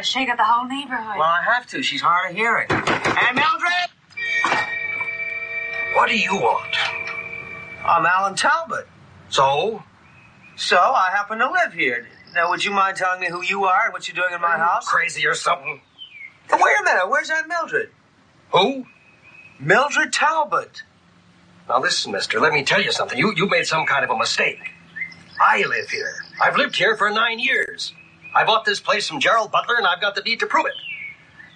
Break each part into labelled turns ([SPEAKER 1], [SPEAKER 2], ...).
[SPEAKER 1] Gonna shake up the whole neighborhood.
[SPEAKER 2] Well, I have to. She's hard of hearing. And Mildred! What do you want? I'm Alan Talbot. So? So, I happen to live here. Now, would you mind telling me who you are and what you're doing in my house?
[SPEAKER 3] Crazy or something?
[SPEAKER 2] Now, wait a minute. Where's that Mildred?
[SPEAKER 3] Who?
[SPEAKER 2] Mildred Talbot.
[SPEAKER 3] Now listen, mister, let me tell you something. You you made some kind of a mistake. I live here. I've lived here for nine years. I bought this place from Gerald Butler and I've got the deed to prove it.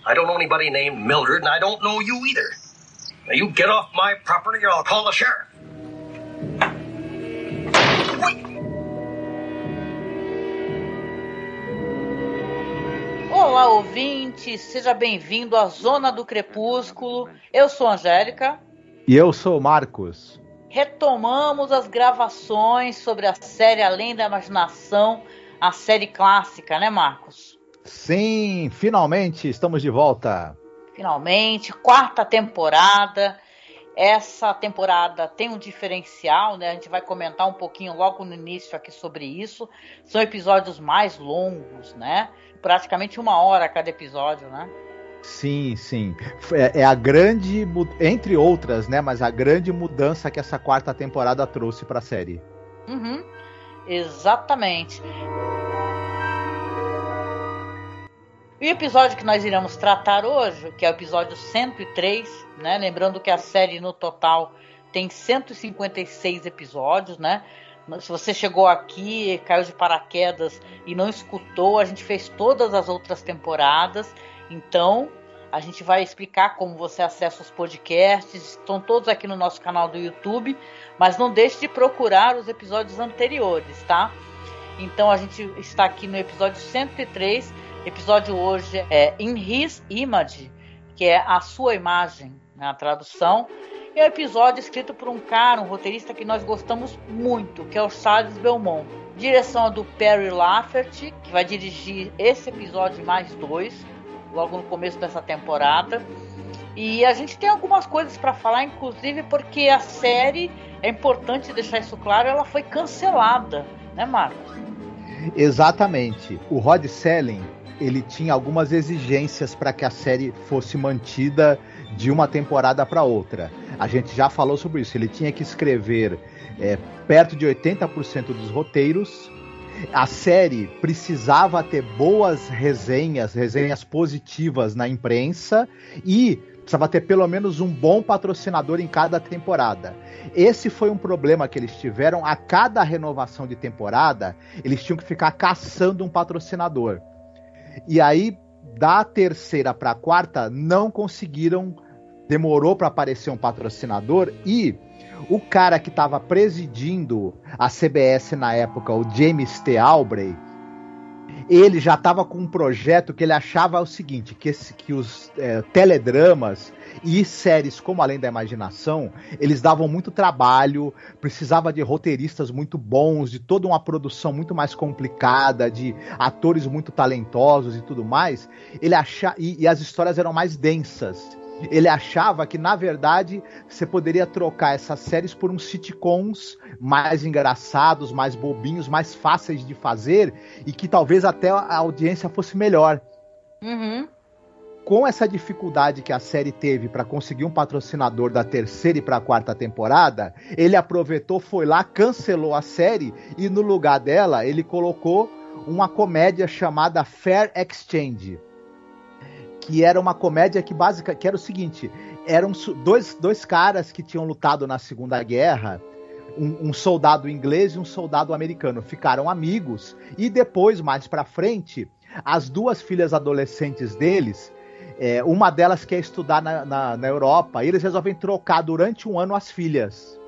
[SPEAKER 3] I don't know anybody named Mildred and I don't know you either. Now you get off my property or I'll call the sheriff. Wait.
[SPEAKER 4] Olá, ouvinte, seja bem-vindo à Zona do Crepúsculo. Eu sou a Angélica.
[SPEAKER 5] E eu sou o Marcos.
[SPEAKER 4] Retomamos as gravações sobre a série Além da Imaginação, a série clássica, né, Marcos?
[SPEAKER 5] Sim, finalmente estamos de volta.
[SPEAKER 4] Finalmente, quarta temporada. Essa temporada tem um diferencial, né? A gente vai comentar um pouquinho logo no início aqui sobre isso. São episódios mais longos, né? Praticamente uma hora cada episódio, né?
[SPEAKER 5] Sim, sim. É, é, a grande, entre outras, né? Mas a grande mudança que essa quarta temporada trouxe para a série.
[SPEAKER 4] Uhum, exatamente. E o episódio que nós iremos tratar hoje, que é o episódio 103, né? Lembrando que a série no total tem 156 episódios, né? Se você chegou aqui, caiu de paraquedas e não escutou, a gente fez todas as outras temporadas. Então, a gente vai explicar como você acessa os podcasts, estão todos aqui no nosso canal do YouTube, mas não deixe de procurar os episódios anteriores, tá? Então a gente está aqui no episódio 103. Episódio hoje é In His Image, que é a sua imagem, né, a tradução. É um episódio escrito por um cara, um roteirista que nós gostamos muito, que é o Charles Belmont. Direção do Perry Lafferty, que vai dirigir esse episódio mais dois logo no começo dessa temporada. E a gente tem algumas coisas para falar, inclusive porque a série, é importante deixar isso claro, ela foi cancelada, né, Marcos?
[SPEAKER 5] Exatamente. O Rod Selling, ele tinha algumas exigências para que a série fosse mantida de uma temporada para outra. A gente já falou sobre isso. Ele tinha que escrever é, perto de 80% dos roteiros a série precisava ter boas resenhas, resenhas positivas na imprensa e precisava ter pelo menos um bom patrocinador em cada temporada. Esse foi um problema que eles tiveram. A cada renovação de temporada, eles tinham que ficar caçando um patrocinador. E aí, da terceira para a quarta, não conseguiram. Demorou para aparecer um patrocinador e o cara que estava presidindo a CBS na época, o James T. Albrey, ele já estava com um projeto que ele achava o seguinte, que, esse, que os é, teledramas e séries como Além da Imaginação, eles davam muito trabalho, precisava de roteiristas muito bons, de toda uma produção muito mais complicada, de atores muito talentosos e tudo mais. Ele achava e, e as histórias eram mais densas. Ele achava que, na verdade, você poderia trocar essas séries por uns sitcoms mais engraçados, mais bobinhos, mais fáceis de fazer e que talvez até a audiência fosse melhor.
[SPEAKER 4] Uhum.
[SPEAKER 5] Com essa dificuldade que a série teve para conseguir um patrocinador da terceira e para a quarta temporada, ele aproveitou, foi lá, cancelou a série e no lugar dela ele colocou uma comédia chamada Fair Exchange que era uma comédia que básica, que era o seguinte, eram dois, dois caras que tinham lutado na Segunda Guerra, um, um, soldado inglês e um soldado americano, ficaram amigos e depois mais para frente, as duas filhas adolescentes deles, é, uma delas quer estudar na, na, na Europa e eles resolvem trocar durante um ano as filhas.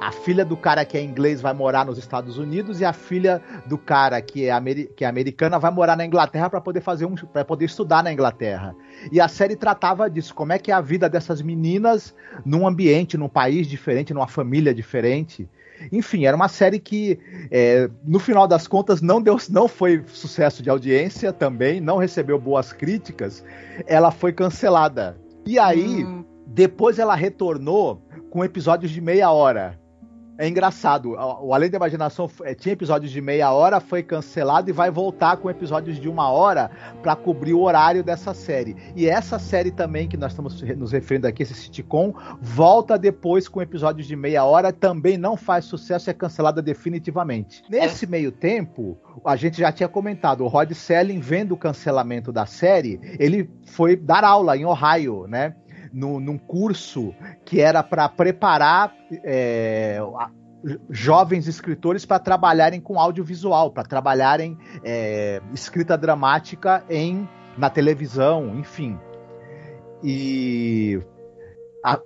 [SPEAKER 5] A filha do cara que é inglês vai morar nos Estados Unidos e a filha do cara que é, ameri que é americana vai morar na Inglaterra para poder fazer um para poder estudar na Inglaterra. E a série tratava disso, como é que é a vida dessas meninas num ambiente, num país diferente, numa família diferente. Enfim, era uma série que, é, no final das contas, não, deu, não foi sucesso de audiência também, não recebeu boas críticas. Ela foi cancelada. E aí, hum. depois ela retornou com episódios de meia hora. É engraçado. O Além da Imaginação é, tinha episódios de meia hora, foi cancelado e vai voltar com episódios de uma hora para cobrir o horário dessa série. E essa série também, que nós estamos nos referindo aqui, esse sitcom, volta depois com episódios de meia hora, também não faz sucesso e é cancelada definitivamente. Nesse é. meio tempo, a gente já tinha comentado, o Rod Selling, vendo o cancelamento da série, ele foi dar aula em Ohio, né? No, num curso que era para preparar é, jovens escritores para trabalharem com audiovisual, para trabalharem é, escrita dramática em na televisão, enfim. E a,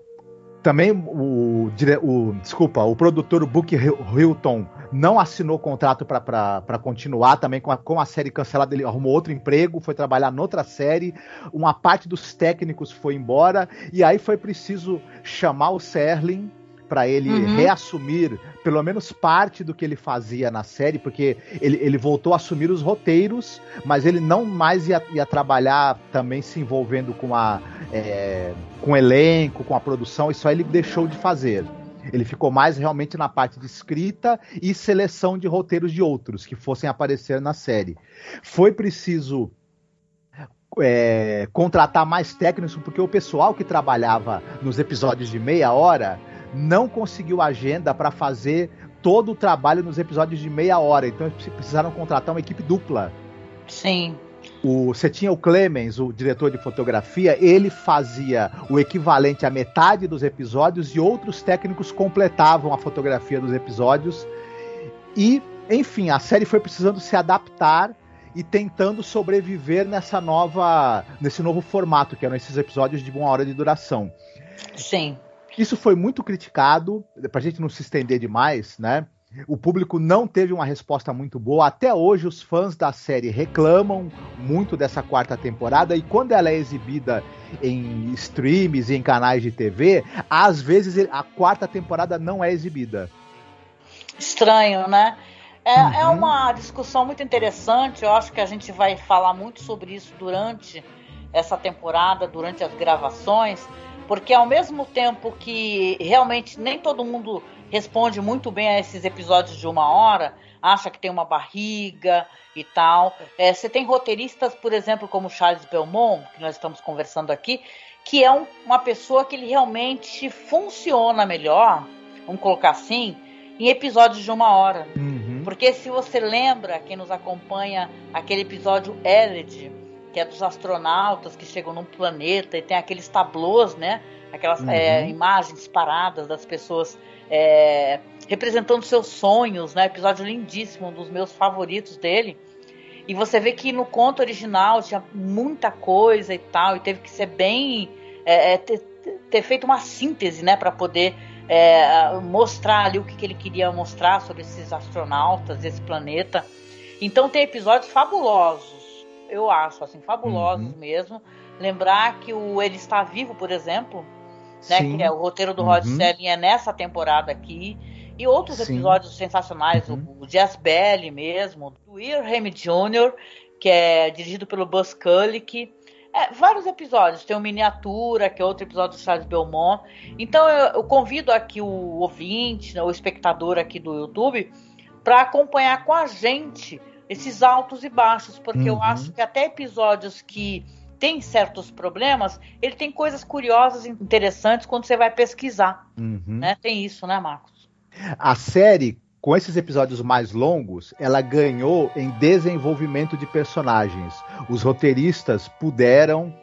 [SPEAKER 5] também o, o, desculpa, o produtor Book Hilton não assinou contrato para continuar também com a, com a série cancelada. Ele arrumou outro emprego, foi trabalhar noutra série. Uma parte dos técnicos foi embora e aí foi preciso chamar o Serling para ele uhum. reassumir pelo menos parte do que ele fazia na série, porque ele, ele voltou a assumir os roteiros, mas ele não mais ia, ia trabalhar também se envolvendo com a é, com o elenco, com a produção, isso aí ele deixou de fazer. Ele ficou mais realmente na parte de escrita e seleção de roteiros de outros que fossem aparecer na série. Foi preciso é, contratar mais técnicos, porque o pessoal que trabalhava nos episódios de meia hora não conseguiu agenda para fazer todo o trabalho nos episódios de meia hora. Então precisaram contratar uma equipe dupla.
[SPEAKER 4] Sim.
[SPEAKER 5] O, você tinha o Clemens, o diretor de fotografia, ele fazia o equivalente à metade dos episódios e outros técnicos completavam a fotografia dos episódios. E, enfim, a série foi precisando se adaptar e tentando sobreviver nessa nova, nesse novo formato, que eram esses episódios de uma hora de duração.
[SPEAKER 4] Sim.
[SPEAKER 5] Isso foi muito criticado, pra gente não se estender demais, né? O público não teve uma resposta muito boa. Até hoje, os fãs da série reclamam muito dessa quarta temporada. E quando ela é exibida em streams e em canais de TV, às vezes a quarta temporada não é exibida.
[SPEAKER 4] Estranho, né? É, é uhum. é uma discussão muito interessante. Eu acho que a gente vai falar muito sobre isso durante essa temporada, durante as gravações, porque ao mesmo tempo que realmente nem todo mundo responde muito bem a esses episódios de uma hora, acha que tem uma barriga e tal. É, você tem roteiristas, por exemplo, como Charles Belmont, que nós estamos conversando aqui, que é um, uma pessoa que ele realmente funciona melhor, vamos colocar assim, em episódios de uma hora. Uhum. Porque se você lembra, quem nos acompanha, aquele episódio Eled, que é dos astronautas que chegam num planeta e tem aqueles tablôs, né? Aquelas uhum. é, imagens paradas das pessoas é, representando seus sonhos, né? Episódio lindíssimo, um dos meus favoritos dele. E você vê que no conto original tinha muita coisa e tal, e teve que ser bem. É, é ter, ter, feito uma síntese, né, para poder é, mostrar ali o que, que, ele queria mostrar sobre esses astronautas, esse planeta. Então tem episódios fabulosos, eu acho, assim, fabulosos uhum. mesmo. Lembrar que o Ele Está Vivo, por exemplo, né? Que é o roteiro do Rod uhum. Serling é nessa temporada aqui. E outros Sim. episódios sensacionais, uhum. o, o Jazz Belly mesmo, do Earham Jr., que é dirigido pelo Buzz Kulick. É, vários episódios. Tem o Miniatura, que é outro episódio do Charles Belmont. Então eu, eu convido aqui o ouvinte, né, o espectador aqui do YouTube, para acompanhar com a gente esses altos e baixos, porque uhum. eu acho que até episódios que tem certos problemas, ele tem coisas curiosas e interessantes quando você vai pesquisar. Uhum. Né? Tem isso, né, Marcos?
[SPEAKER 5] A série, com esses episódios mais longos, ela ganhou em desenvolvimento de personagens. Os roteiristas puderam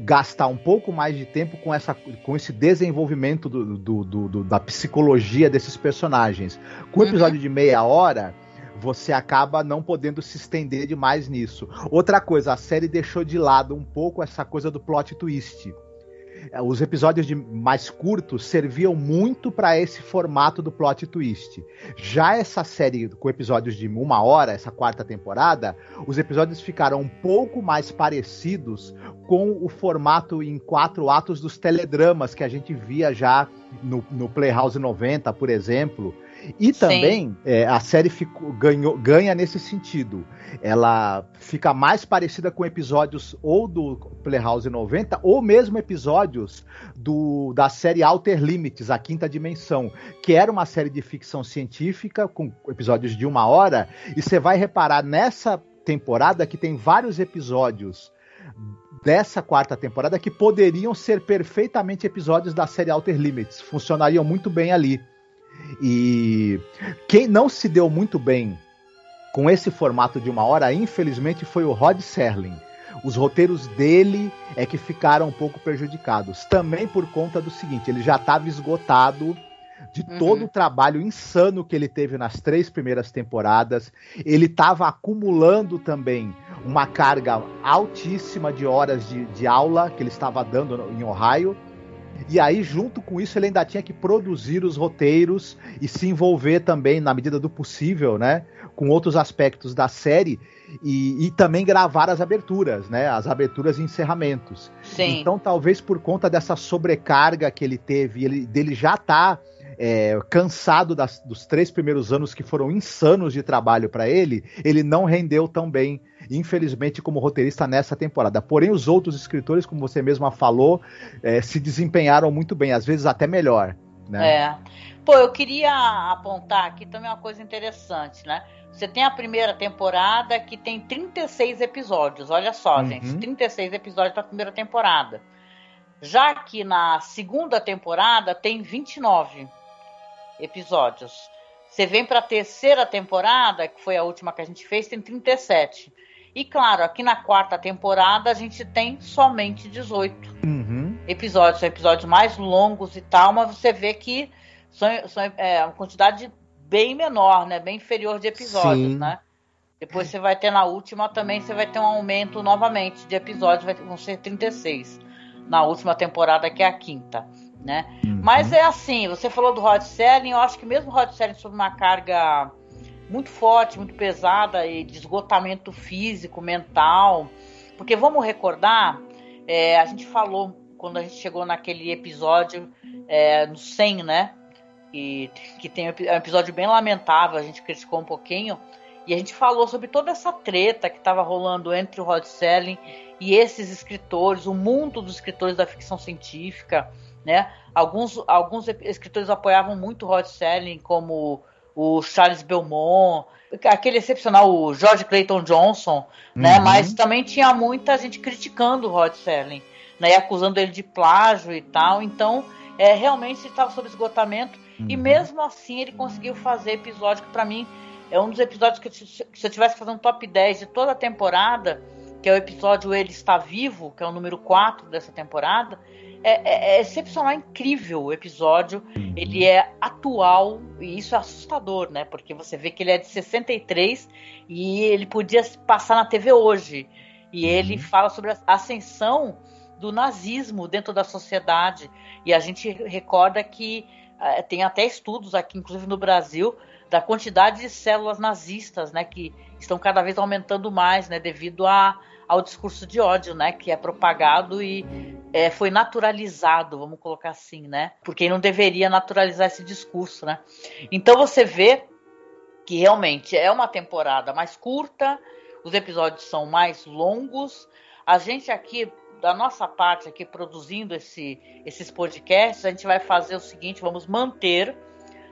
[SPEAKER 5] gastar um pouco mais de tempo com, essa, com esse desenvolvimento do, do, do, da psicologia desses personagens. Com o episódio uhum. de meia hora, você acaba não podendo se estender demais nisso. Outra coisa, a série deixou de lado um pouco essa coisa do plot twist. eh, os episódios mais curtos serviam muito para esse formato do plot twist. Já essa série com episódios de uma hora, essa quarta temporada, os episódios ficaram um pouco mais parecidos com o formato em quatro atos dos teledramas que a gente via já no, no Playhouse 90, por exemplo. E também é, a série ficou, ganhou, ganha nesse sentido. Ela fica mais parecida com episódios ou do Playhouse 90 ou mesmo episódios do, da série Outer Limits, a quinta dimensão, que era uma série de ficção científica com episódios de uma hora. E você vai reparar nessa temporada que tem vários episódios dessa quarta temporada que poderiam ser perfeitamente episódios da série Outer Limits, funcionariam muito bem ali. E quem não se deu muito bem com esse formato de uma hora, infelizmente, foi o Rod Serling. Os roteiros dele é que ficaram um pouco prejudicados. Também por conta do seguinte: ele já estava esgotado de uhum. todo o trabalho insano que ele teve nas três primeiras temporadas. Ele estava acumulando também uma carga altíssima de horas de, de aula que ele estava dando em Ohio. E aí, junto com isso, ele ainda tinha que produzir os roteiros e se envolver também, na medida do possível, né? Com outros aspectos da série e, e também gravar as aberturas, né? As aberturas e encerramentos.
[SPEAKER 4] Sim.
[SPEAKER 5] Então, talvez por conta dessa sobrecarga que ele teve, ele, dele já tá é, cansado das, dos três primeiros anos que foram insanos de trabalho para ele, ele não rendeu tão bem, infelizmente, como roteirista nessa temporada. Porém, os outros escritores, como você mesma falou, é, se desempenharam muito bem, às vezes até melhor. Né?
[SPEAKER 4] É. Pô, eu queria apontar aqui também uma coisa interessante, né? Você tem a primeira temporada que tem 36 episódios, olha só, uhum. gente, 36 episódios da primeira temporada. Já que na segunda temporada tem 29 episódios. Você vem para a terceira temporada, que foi a última que a gente fez, tem 37. E claro, aqui na quarta temporada a gente tem somente 18
[SPEAKER 5] uhum.
[SPEAKER 4] episódios. São episódios mais longos e tal, mas você vê que são, são é, uma quantidade bem menor, né? Bem inferior de episódios, Sim. né? Depois você vai ter na última também, você vai ter um aumento novamente de episódios, vai, vão ser 36 na última temporada, que é a quinta né? Uhum. Mas é assim, você falou do Rod Selling, eu acho que mesmo o Rod Selling sob uma carga muito forte, muito pesada e de esgotamento físico, mental, porque vamos recordar, é, a gente falou quando a gente chegou naquele episódio é, no 100, né? E, que tem é um episódio bem lamentável, a gente criticou um pouquinho, e a gente falou sobre toda essa treta que estava rolando entre o Rod Selling e esses escritores, o mundo dos escritores da ficção científica, né? Alguns, alguns escritores apoiavam muito Rod Serling, como o Charles Belmont, aquele excepcional, o George Clayton Johnson, né? Uhum. Mas também tinha muita gente criticando o Rod Serling, né? E acusando ele de plágio e tal. Então, é, realmente estava sob esgotamento. Uhum. E mesmo assim, ele conseguiu fazer episódio que, para mim, é um dos episódios que, se eu tivesse fazendo um top 10 de toda a temporada, que é o episódio Ele Está Vivo, que é o número 4 dessa temporada, é, é, é, excepcional, é incrível o episódio. Uhum. Ele é atual e isso é assustador, né? Porque você vê que ele é de 63 e ele podia passar na TV hoje. E uhum. ele fala sobre a ascensão do nazismo dentro da sociedade. E a gente recorda que uh, tem até estudos aqui, inclusive no Brasil, da quantidade de células nazistas, né? Que estão cada vez aumentando mais, né? Devido a ao discurso de ódio, né, que é propagado e é, foi naturalizado, vamos colocar assim, né, porque não deveria naturalizar esse discurso, né. Então você vê que realmente é uma temporada mais curta, os episódios são mais longos. A gente aqui, da nossa parte aqui produzindo esse, esses podcasts, a gente vai fazer o seguinte: vamos manter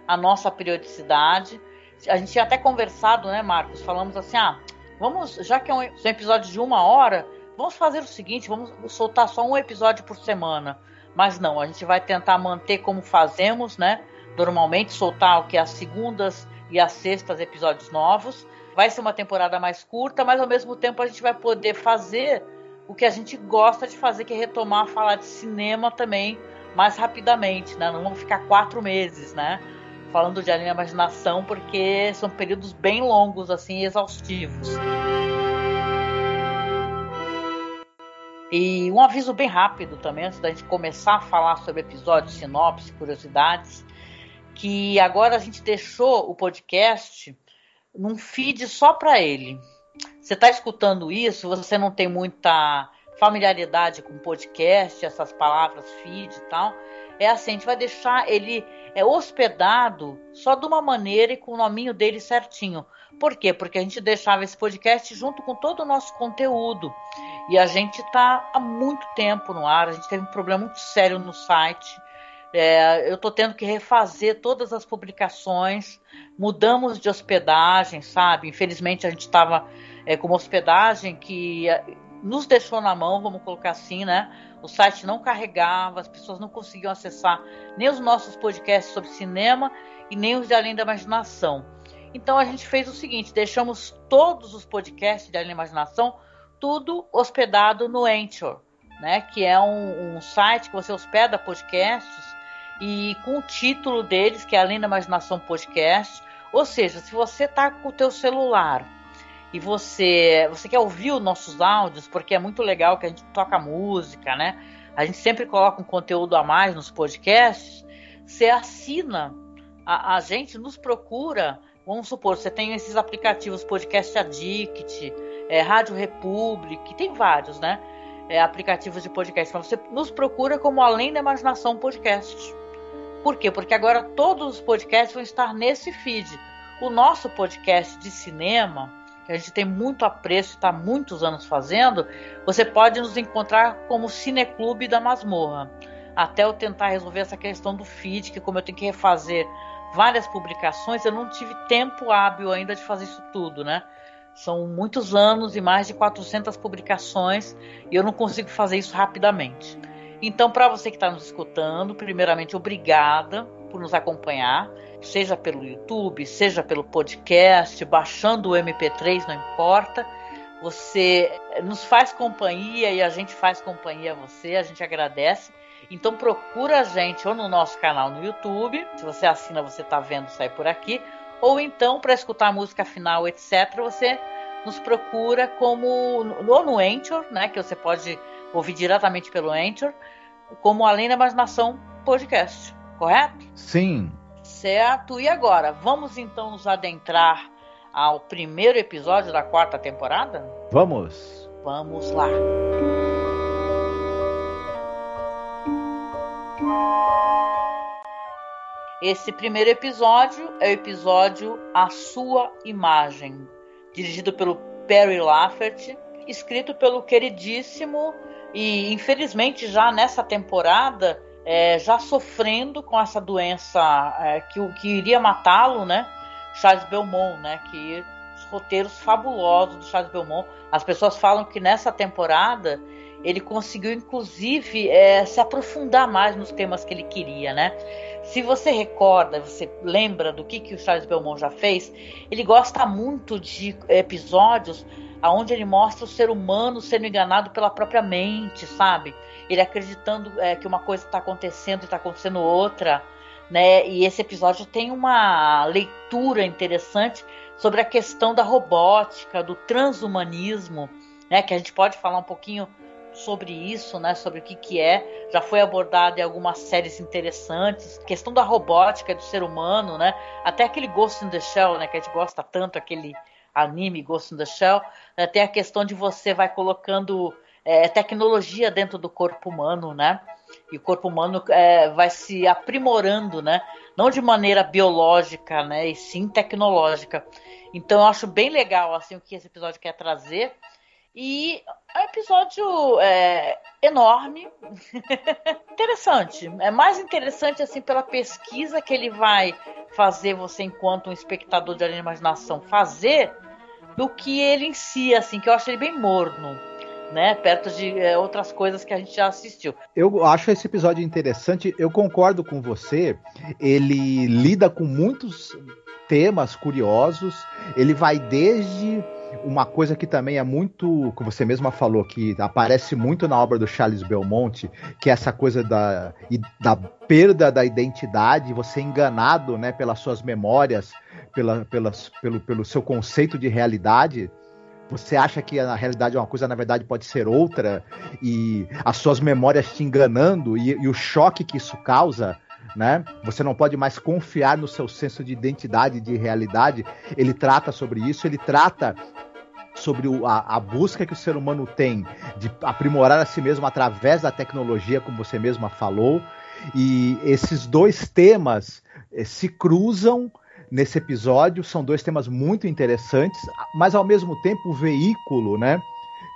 [SPEAKER 4] a nossa periodicidade. A gente tinha até conversado, né, Marcos? Falamos assim: ah, Vamos, já que é um, episódio de uma hora, vamos fazer o seguinte: vamos soltar só um episódio por semana. Mas não, a gente vai tentar manter como fazemos, né? Normalmente, soltar o que é as segundas e as sextas episódios novos. Vai ser uma temporada mais curta, mas ao mesmo tempo a gente vai poder fazer o que a gente gosta de fazer, que é retomar falar de cinema também mais rapidamente, né? Não vamos ficar quatro meses, né? Falando de anime imaginação, porque são períodos bem longos, assim, exaustivos. E um aviso bem rápido também, antes da gente começar a falar sobre episódios, sinopse, curiosidades, que agora a gente deixou o podcast num feed só para ele. Você está escutando isso, você não tem muita familiaridade com podcast, essas palavras feed e tal, é assim, a gente vai deixar ele é, hospedado só de uma maneira e com o nominho dele certinho. Por quê? Porque a gente deixava esse podcast junto com todo o nosso conteúdo. E a gente está há muito tempo no ar, a gente teve um problema muito sério no site. É, eu estou tendo que refazer todas as publicações, mudamos de hospedagem, sabe? Infelizmente a gente estava é, com uma hospedagem que nos deixou na mão, vamos colocar assim, né? O site não carregava, as pessoas não conseguiam acessar nem os nossos podcasts sobre cinema e nem os de Além da Imaginação. Então a gente fez o seguinte: deixamos todos os podcasts de Além da Imaginação tudo hospedado no Anchor, né? Que é um, um site que você hospeda podcasts e com o título deles, que é Além da Imaginação Podcast. Ou seja, se você está com o teu celular e você você quer ouvir os nossos áudios, porque é muito legal que a gente toca música, né? A gente sempre coloca um conteúdo a mais nos podcasts. Você assina a, a gente, nos procura. Vamos supor, você tem esses aplicativos Podcast Addict, é, Rádio Republic, tem vários, né? É, aplicativos de podcast. Mas você nos procura como Além da Imaginação Podcast. Por quê? Porque agora todos os podcasts vão estar nesse feed. O nosso podcast de cinema que a gente tem muito apreço e está muitos anos fazendo, você pode nos encontrar como Cineclube da Masmorra. Até eu tentar resolver essa questão do feed, que como eu tenho que refazer várias publicações, eu não tive tempo hábil ainda de fazer isso tudo, né? São muitos anos e mais de 400 publicações e eu não consigo fazer isso rapidamente. Então, para você que está nos escutando, primeiramente, obrigada por nos acompanhar seja pelo YouTube, seja pelo podcast, baixando o MP3, não importa. Você nos faz companhia e a gente faz companhia a você, a gente agradece. Então procura a gente ou no nosso canal no YouTube, se você assina, você está vendo sair por aqui, ou então para escutar a música final, etc, você nos procura como ou no Anchor, né, que você pode ouvir diretamente pelo Anchor, como Além da Imaginação Podcast, correto?
[SPEAKER 5] Sim,
[SPEAKER 4] Certo, e agora? Vamos então nos adentrar ao primeiro episódio da quarta temporada?
[SPEAKER 5] Vamos!
[SPEAKER 4] Vamos lá! Esse primeiro episódio é o episódio A Sua Imagem, dirigido pelo Perry Lafferty, escrito pelo queridíssimo e infelizmente já nessa temporada é, já sofrendo com essa doença é, que, que iria matá-lo, né? Charles Belmont, né? Que os roteiros fabulosos do Charles Belmont. As pessoas falam que nessa temporada ele conseguiu, inclusive, é, se aprofundar mais nos temas que ele queria, né? Se você recorda, você lembra do que, que o Charles Belmont já fez, ele gosta muito de episódios onde ele mostra o ser humano sendo enganado pela própria mente, sabe? Ele acreditando é, que uma coisa está acontecendo e está acontecendo outra, né? E esse episódio tem uma leitura interessante sobre a questão da robótica, do transhumanismo, né? Que a gente pode falar um pouquinho sobre isso, né? Sobre o que que é. Já foi abordado em algumas séries interessantes. A questão da robótica do ser humano, né? Até aquele Ghost in the Shell, né? Que a gente gosta tanto, aquele anime Ghost in the Shell. Né? Tem a questão de você vai colocando é, tecnologia dentro do corpo humano, né? E o corpo humano é, vai se aprimorando, né? Não de maneira biológica, né? E sim tecnológica. Então eu acho bem legal assim o que esse episódio quer trazer. E é um episódio é, enorme, interessante. É mais interessante assim pela pesquisa que ele vai fazer você enquanto um espectador de imaginação fazer do que ele em si, assim, que eu acho ele bem morno né? Perto de é, outras coisas que a gente já assistiu.
[SPEAKER 5] Eu acho esse episódio interessante, eu concordo com você. Ele lida com muitos temas curiosos, ele vai desde uma coisa que também é muito, como você mesma falou, que aparece muito na obra do Charles Belmonte, que é essa coisa da, da perda da identidade, você é enganado né, pelas suas memórias, pela, pelas, pelo, pelo seu conceito de realidade você acha que na realidade uma coisa na verdade pode ser outra e as suas memórias te enganando e, e o choque que isso causa né? Você não pode mais confiar no seu senso de identidade, de realidade. Ele trata sobre isso, ele trata sobre o, a, a, busca que o ser humano tem de aprimorar a si mesmo através da tecnologia, como você mesma falou. E esses dois temas eh, se cruzam nesse episódio. São dois temas muito interessantes, mas ao mesmo tempo o veículo, né?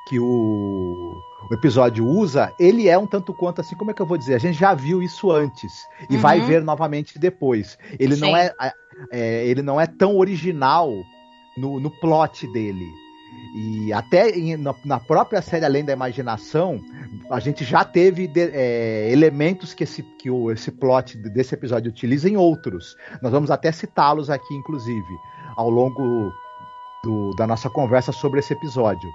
[SPEAKER 5] Que o, o episódio usa, ele é um tanto quanto assim, como é que eu vou dizer? A gente já viu isso antes e uhum. vai ver novamente depois. Ele não é, é, ele não é tão original no, no plot dele. E até em, na, na, própria série Além da Imaginação, a gente já teve de, é, elementos que, esse, que o, esse plot desse episódio utiliza em outros. Nós vamos até citá-los aqui, inclusive, ao longo do, da nossa conversa sobre esse episódio.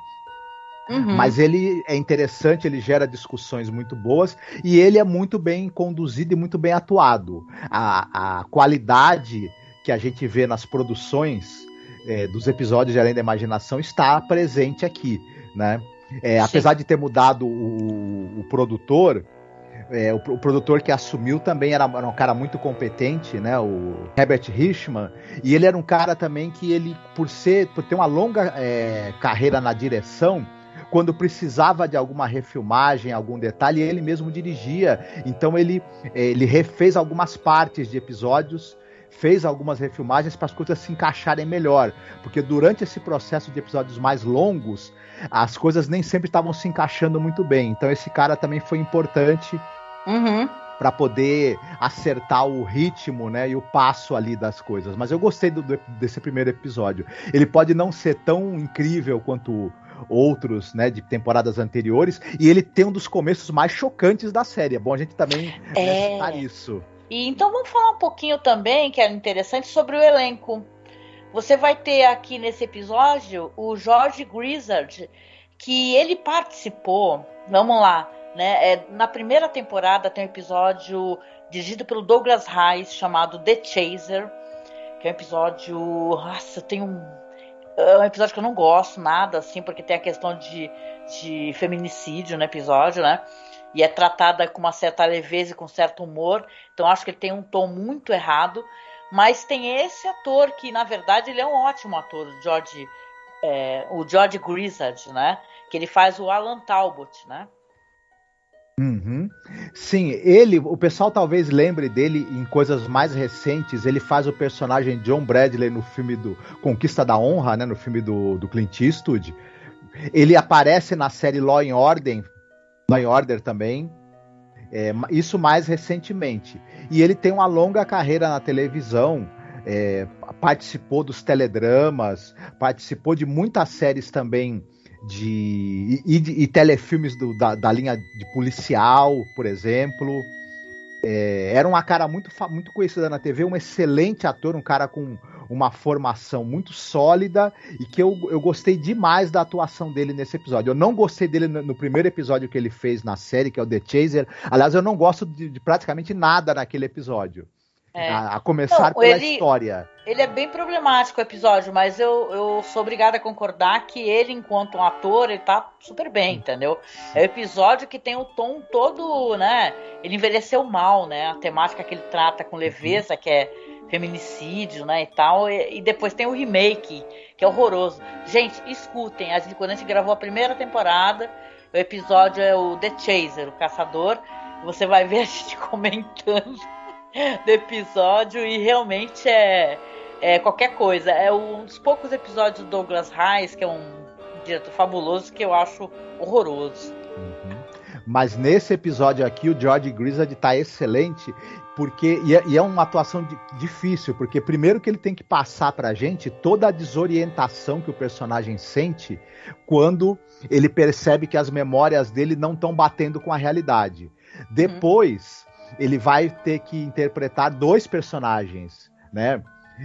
[SPEAKER 5] Uhum. Mas ele é interessante, ele gera discussões muito boas e ele é muito bem conduzido e muito bem atuado. A, a qualidade que a gente vê nas produções é, dos episódios de Além da Imaginação está presente aqui, né? É, apesar de ter mudado o, o produtor, é, o, o, produtor que assumiu também era, era, um cara muito competente, né? O Herbert Richman. E ele era um cara também que ele, por ser, por ter uma longa é, carreira na direção, quando precisava de alguma refilmagem, algum detalhe, ele mesmo dirigia. Então ele, ele refez algumas partes de episódios fez algumas refilmagens para as coisas se encaixarem melhor, porque durante esse processo de episódios mais longos, as coisas nem sempre estavam se encaixando muito bem. Então esse cara também foi importante uhum. para poder acertar o ritmo, né, e o passo ali das coisas. Mas eu gostei do, desse primeiro episódio. Ele pode não ser tão incrível quanto outros, né, de temporadas anteriores, e ele tem um dos começos mais chocantes da série. É bom a gente também é... citar isso.
[SPEAKER 4] E então vamos falar um pouquinho também, que é interessante, sobre o elenco. Você vai ter aqui nesse episódio o George Grizzard, que ele participou, vamos lá, né? É, na primeira temporada tem um episódio dirigido pelo Douglas Rice chamado The Chaser, que é um episódio. Nossa, tem um. É um episódio que eu não gosto nada, assim, porque tem a questão de, de feminicídio no episódio, né? E é tratada com uma certa leveza e com certo humor. Então acho que ele tem um tom muito errado. Mas tem esse ator que, na verdade, ele é um ótimo ator, o George, é, o George Grizzard, né? Que ele faz o Alan Talbot, né?
[SPEAKER 5] Uhum. Sim, ele, o pessoal talvez lembre dele em coisas mais recentes. Ele faz o personagem John Bradley no filme do Conquista da Honra, né? No filme do, do Clint Eastwood. Ele aparece na série Law and Order, Law Order também. É, isso mais recentemente. E ele tem uma longa carreira na televisão. É, participou dos teledramas, participou de muitas séries também de e, e, e telefilmes do, da, da, linha de policial, por exemplo. É, era uma cara muito, muito conhecida na TV, um excelente ator, um cara com uma formação muito sólida e que eu, eu gostei demais da atuação dele nesse episódio. Eu não gostei dele no, no primeiro episódio que ele fez na série, que é o The Chaser. Aliás, eu não gosto de, de praticamente nada naquele episódio. É. A, a, começar não, pela ele, história.
[SPEAKER 4] Ele é bem problemático o episódio, mas eu, eu sou obrigada a concordar que ele, enquanto um ator, ele tá super bem, entendeu? É o episódio que tem o tom todo, né? Ele envelheceu mal, né? A temática que ele trata com leveza, que é feminicídio, né, e tal. E, e, depois tem o remake, que é horroroso. Gente, escutem, a gente, quando a gente gravou a primeira temporada, o episódio é o The Chaser, o caçador. Você vai ver a gente comentando do episódio e realmente é, é qualquer coisa. É um dos poucos episódios do Douglas Rice, que é um diretor fabuloso, que eu acho horroroso.
[SPEAKER 5] Uhum. Mas nesse episódio aqui, o George Grizzard tá excelente porque e é, e é, uma atuação de, difícil, porque primeiro que ele tem que passar pra gente toda a desorientação que o personagem sente quando ele percebe que as memórias dele não estão batendo com a realidade. Depois, uhum. Ele vai ter que interpretar dois personagens, né?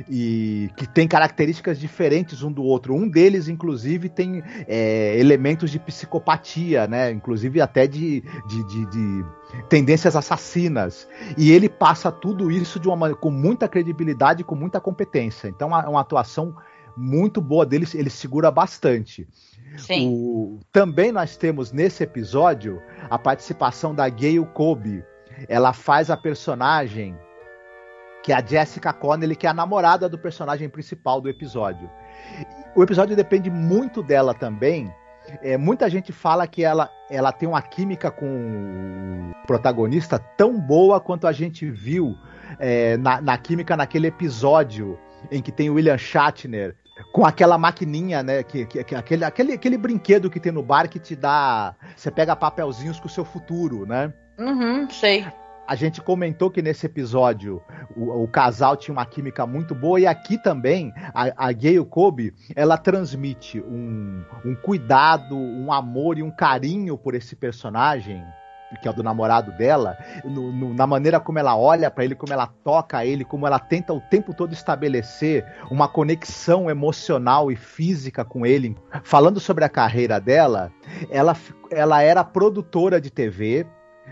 [SPEAKER 5] e que tem características diferentes um do outro. Um deles, inclusive, tem é, elementos de psicopatia, né? Inclusive até de, de, de, de, tendências assassinas. E ele passa tudo isso de uma com muita credibilidade, com muita competência. Então, é uma atuação muito boa dele, ele segura bastante.
[SPEAKER 4] Sim.
[SPEAKER 5] O, também nós temos nesse episódio a participação da Gayle Kobe. Ela faz a personagem que é a Jessica Connelly, que é a namorada do personagem principal do episódio. O episódio depende muito dela também. É, muita gente fala que ela, ela tem uma química com o protagonista tão boa quanto a gente viu é, na, na química naquele episódio em que tem o William Shatner com aquela maquininha, né? Que, que, que, aquele, aquele, aquele brinquedo que tem no bar que te dá. Você pega papelzinhos com o seu futuro, né?
[SPEAKER 4] Uhum, sei.
[SPEAKER 5] A gente comentou que nesse episódio o, o, casal tinha uma química muito boa e aqui também a, a Gayle Kobe ela transmite um, um cuidado, um amor e um carinho por esse personagem que é o do namorado dela, no, no, na maneira como ela olha para ele, como ela toca ele, como ela tenta o tempo todo estabelecer uma conexão emocional e física com ele. Falando sobre a carreira dela, ela, ela era produtora de TV.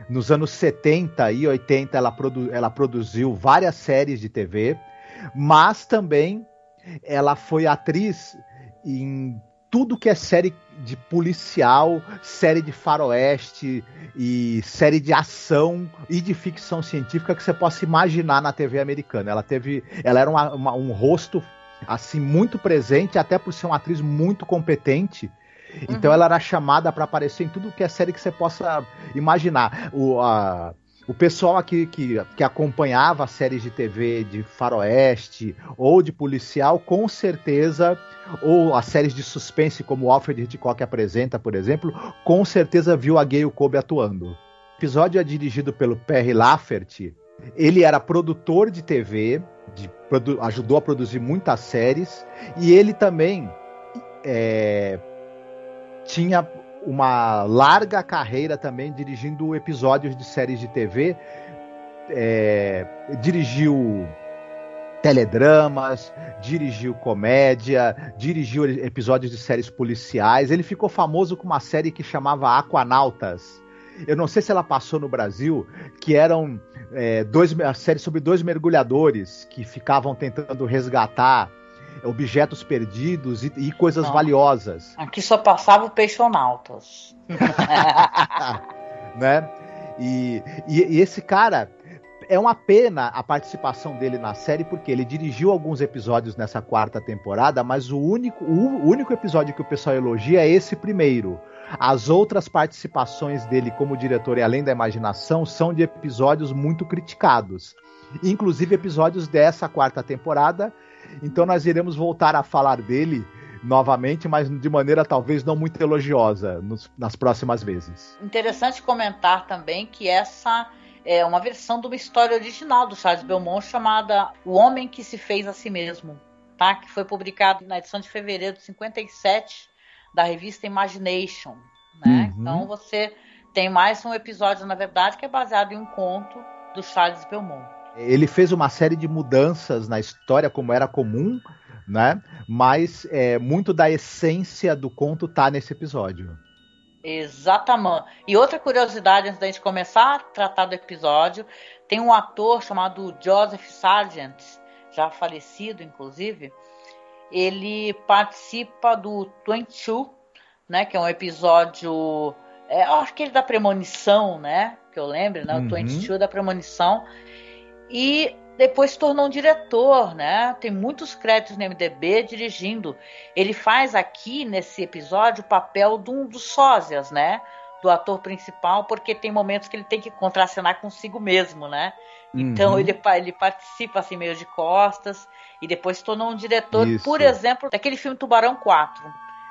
[SPEAKER 5] Nos anos 70 e 80 ela, produ, ela produziu várias séries de TV, mas também ela foi atriz em tudo que é série de policial, série de faroeste e série de ação e de ficção científica que você possa imaginar na TV americana. Ela teve, ela era uma, uma, um rosto assim muito presente, até por ser uma atriz muito competente. Então uhum. ela era chamada para aparecer em tudo que é série que você possa imaginar. O, a, o pessoal aqui que, que acompanhava séries de TV de faroeste ou de policial, com certeza, ou as séries de suspense como o Alfred Hitchcock apresenta, por exemplo, com certeza viu a Gayle Kobe atuando. O episódio é dirigido pelo Perry Lafferty. Ele era produtor de TV, de, ajudou a produzir muitas séries, e ele também é, tinha uma larga carreira também dirigindo episódios de séries de TV. É, dirigiu teledramas, dirigiu comédia, dirigiu episódios de séries policiais. Ele ficou famoso com uma série que chamava Aquanautas. Eu não sei se ela passou no Brasil, que eram é, dois, a série sobre dois mergulhadores que ficavam tentando resgatar objetos perdidos e, e coisas Não. valiosas.
[SPEAKER 4] Aqui só passava o peixonautas.
[SPEAKER 5] né? E, e, e, esse cara é uma pena a participação dele na série porque ele dirigiu alguns episódios nessa quarta temporada, mas o único, o único episódio que o pessoal elogia é esse primeiro. As outras participações dele como diretor e além da imaginação são de episódios muito criticados. Inclusive episódios dessa quarta temporada então nós iremos voltar a falar dele novamente, mas de maneira talvez não muito elogiosa nos, nas próximas vezes.
[SPEAKER 4] Interessante comentar também que essa é uma versão de uma história original do Charles Belmont chamada O Homem que se fez a si mesmo, tá? Que foi publicado na edição de fevereiro de 57 da revista Imagination, né? Uhum. Então você tem mais um episódio, na verdade, que é baseado em um conto do Charles Belmont.
[SPEAKER 5] Ele fez uma série de mudanças na história, como era comum, né? Mas é, muito da essência do conto tá nesse episódio.
[SPEAKER 4] Exatamente. E outra curiosidade antes da gente começar a tratar do episódio, tem um ator chamado Joseph Sargent, já falecido inclusive. Ele participa do 22, né, que é um episódio, é, acho que ele da premonição, né, que eu lembro, né, o uhum. 22 da premonição e depois se tornou um diretor, né? Tem muitos créditos no MDB dirigindo. Ele faz aqui nesse episódio o papel de um dos sósias, né? Do ator principal, porque tem momentos que ele tem que contracenar consigo mesmo, né? Então uhum. ele, ele participa assim meio de costas e depois se tornou um diretor, Isso. por exemplo, daquele filme Tubarão 4.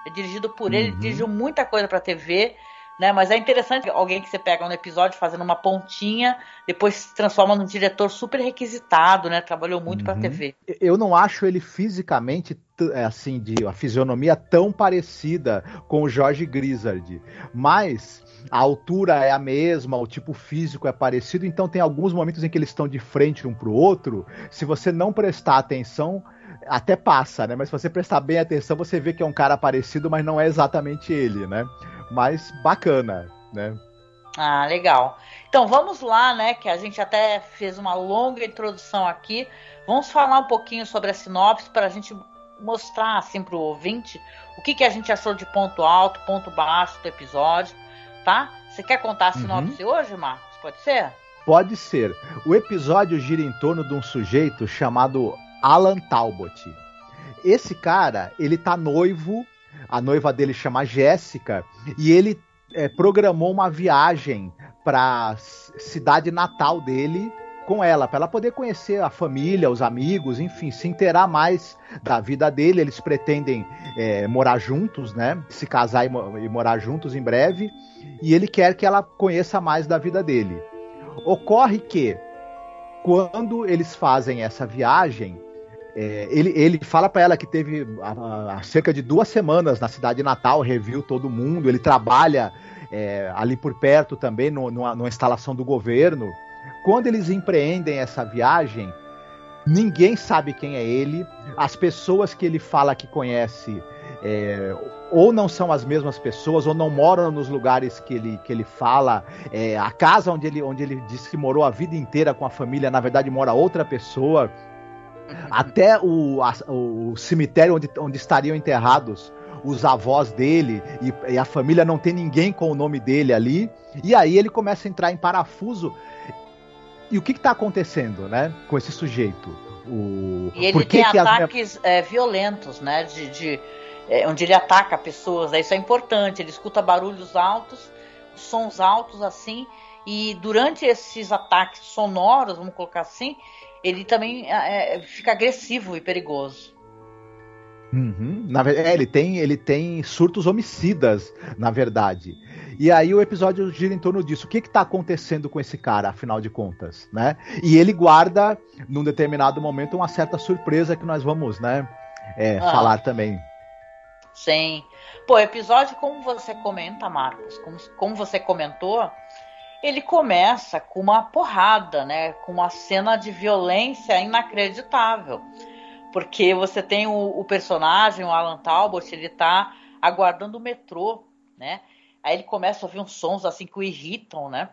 [SPEAKER 4] É dirigido por uhum. ele, ele dirigiu muita coisa para TV né? Mas é interessante alguém que você pega no episódio fazendo uma pontinha, depois se transforma num diretor super requisitado, né? Trabalhou muito uhum. para TV.
[SPEAKER 5] Eu não acho ele fisicamente é, assim de a fisionomia tão parecida com o Jorge Grizzard, mas a altura é a mesma, o tipo físico é parecido, então tem alguns momentos em que eles estão de frente um para o outro. Se você não prestar atenção, até passa, né? Mas se você prestar bem atenção, você vê que é um cara parecido, mas não é exatamente ele, né? Mais bacana, né?
[SPEAKER 4] Ah, legal. Então vamos lá, né? Que a gente até fez uma longa introdução aqui. Vamos falar um pouquinho sobre a sinopse para a gente mostrar assim pro ouvinte o que, que a gente achou de ponto alto, ponto baixo do episódio, tá? Você quer contar a sinopse uhum. hoje, Marcos? Pode ser?
[SPEAKER 5] Pode ser. O episódio gira em torno de um sujeito chamado Alan Talbot. Esse cara, ele tá noivo, a noiva dele chama Jéssica, e ele é, programou uma viagem para cidade natal dele com ela, para ela poder conhecer a família, os amigos, enfim, se inteirar mais da vida dele. Eles pretendem é, morar juntos, né? Se casar e, e morar juntos em breve. E ele quer que ela conheça mais da vida dele. Ocorre que, quando eles fazem essa viagem, é, ele, ele fala para ela que teve há, cerca de duas semanas na cidade natal, reviu todo mundo, ele trabalha é, ali por perto também, no, numa, numa instalação do governo. Quando eles empreendem essa viagem, ninguém sabe quem é ele. As pessoas que ele fala que conhece é, ou não são as mesmas pessoas, ou não moram nos lugares que ele, que ele fala. É, a casa onde ele, onde ele disse que morou a vida inteira com a família, na verdade mora outra pessoa. Até o, a, o cemitério onde, onde estariam enterrados os avós dele e, e, a família não tem ninguém com o nome dele ali. E aí ele começa a entrar em parafuso e o que está acontecendo, né, com esse sujeito? O...
[SPEAKER 4] E ele tem que ataques as... é, violentos, né, de, de é, onde ele ataca pessoas. Né, isso é importante. Ele escuta barulhos altos, sons altos assim, e durante esses ataques sonoros, vamos colocar assim, ele também é, é fica agressivo e perigoso.
[SPEAKER 5] Uhum. Na, é, ele tem ele tem surtos homicidas, na verdade. E aí o episódio gira em torno disso. O que está acontecendo com esse cara, afinal de contas, né? E ele guarda, num determinado momento, uma certa surpresa que nós vamos, né, é, ah. falar também.
[SPEAKER 4] Sim. Pô, episódio, como você comenta, Marcos, como, como você comentou, ele começa com uma porrada, né? Com uma cena de violência inacreditável. Porque você tem o, o personagem, o Alan Talbot, ele tá aguardando o metrô, né? Aí ele começa a ouvir uns sons assim que o irritam, né?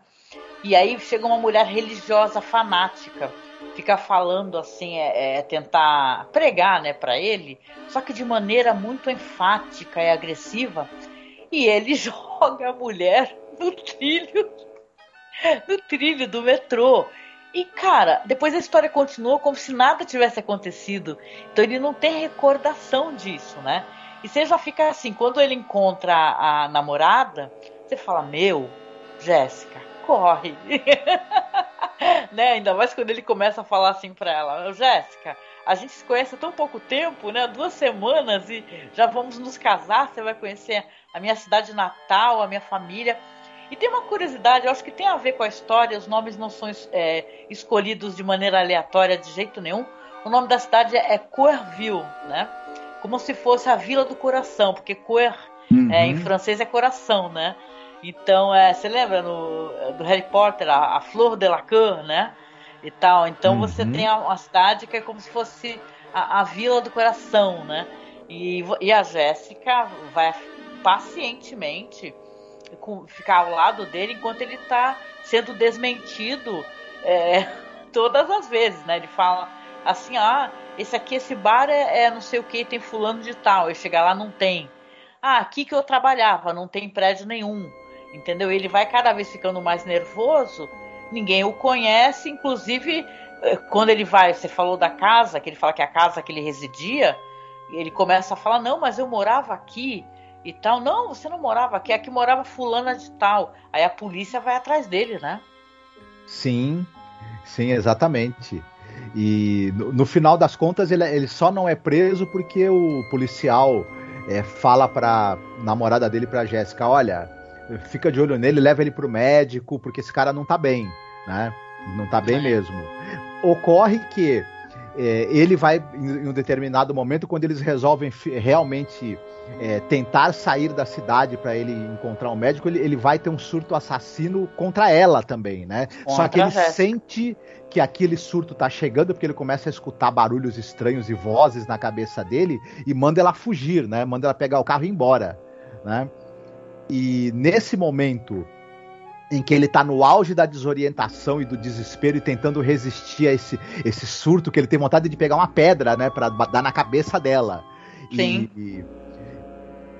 [SPEAKER 4] E aí chega uma mulher religiosa fanática, fica falando assim, é, é tentar pregar, né, para ele, só que de maneira muito enfática e agressiva. E ele joga a mulher no trilho, no trilho do metrô. E cara, depois a história continua como se nada tivesse acontecido. Então ele não tem recordação disso, né? E você já fica assim, quando ele encontra a, namorada, você fala: Meu, Jéssica, corre. né? Ainda mais quando ele começa a falar assim pra ela: Jéssica, a gente se conhece há tão pouco tempo, né? Duas semanas e já vamos nos casar. Você vai conhecer a minha cidade natal, a minha família. E tem uma curiosidade, eu acho que tem a ver com a história, os nomes não são é, escolhidos de maneira aleatória de jeito nenhum. O nome da cidade é Coerville, né? como se fosse a Vila do Coração, porque coeur uhum. é, em francês é coração, né? Então, é, você lembra no, do Harry Potter, a, a Flor de la né? E tal. Então uhum. você tem uma cidade que é como se fosse a, a Vila do Coração, né? E, e a Jéssica vai pacientemente com, ficar ao lado dele enquanto ele está sendo desmentido é, todas as vezes, né? Ele fala assim, ah, esse aqui, esse bar é, é não sei o que, tem fulano de tal. Eu chegar lá, não tem. Ah, aqui que eu trabalhava, não tem prédio nenhum. Entendeu? Ele vai cada vez ficando mais nervoso, ninguém o conhece, inclusive eh, quando ele vai, você falou da casa, que ele fala que é a casa que ele residia, ele começa a falar: "Não, mas eu morava aqui" e tal. "Não, você não morava aqui, aqui morava fulana de tal". Aí a polícia vai atrás dele, né?
[SPEAKER 5] Sim. Sim, exatamente. E no, no final das contas, ele, ele, só não é preso porque o policial é, fala pra namorada dele, pra Jéssica: olha, fica de olho nele, leva ele pro médico, porque esse cara não tá bem, né? Não tá bem mesmo. Ocorre que é, ele vai, em um determinado momento, quando eles resolvem realmente é, tentar sair da cidade para ele encontrar um médico, ele, ele, vai ter um surto assassino contra ela também, né? Contra Só que ele sente que aquele surto tá chegando porque ele começa a escutar barulhos estranhos e vozes na cabeça dele e manda ela fugir, né? Manda ela pegar o carro e ir embora, né? E nesse momento em que ele tá no auge da desorientação e do desespero e tentando resistir a esse, esse surto que ele tem vontade de pegar uma pedra, né, para dar na cabeça dela.
[SPEAKER 4] Sim.
[SPEAKER 5] E,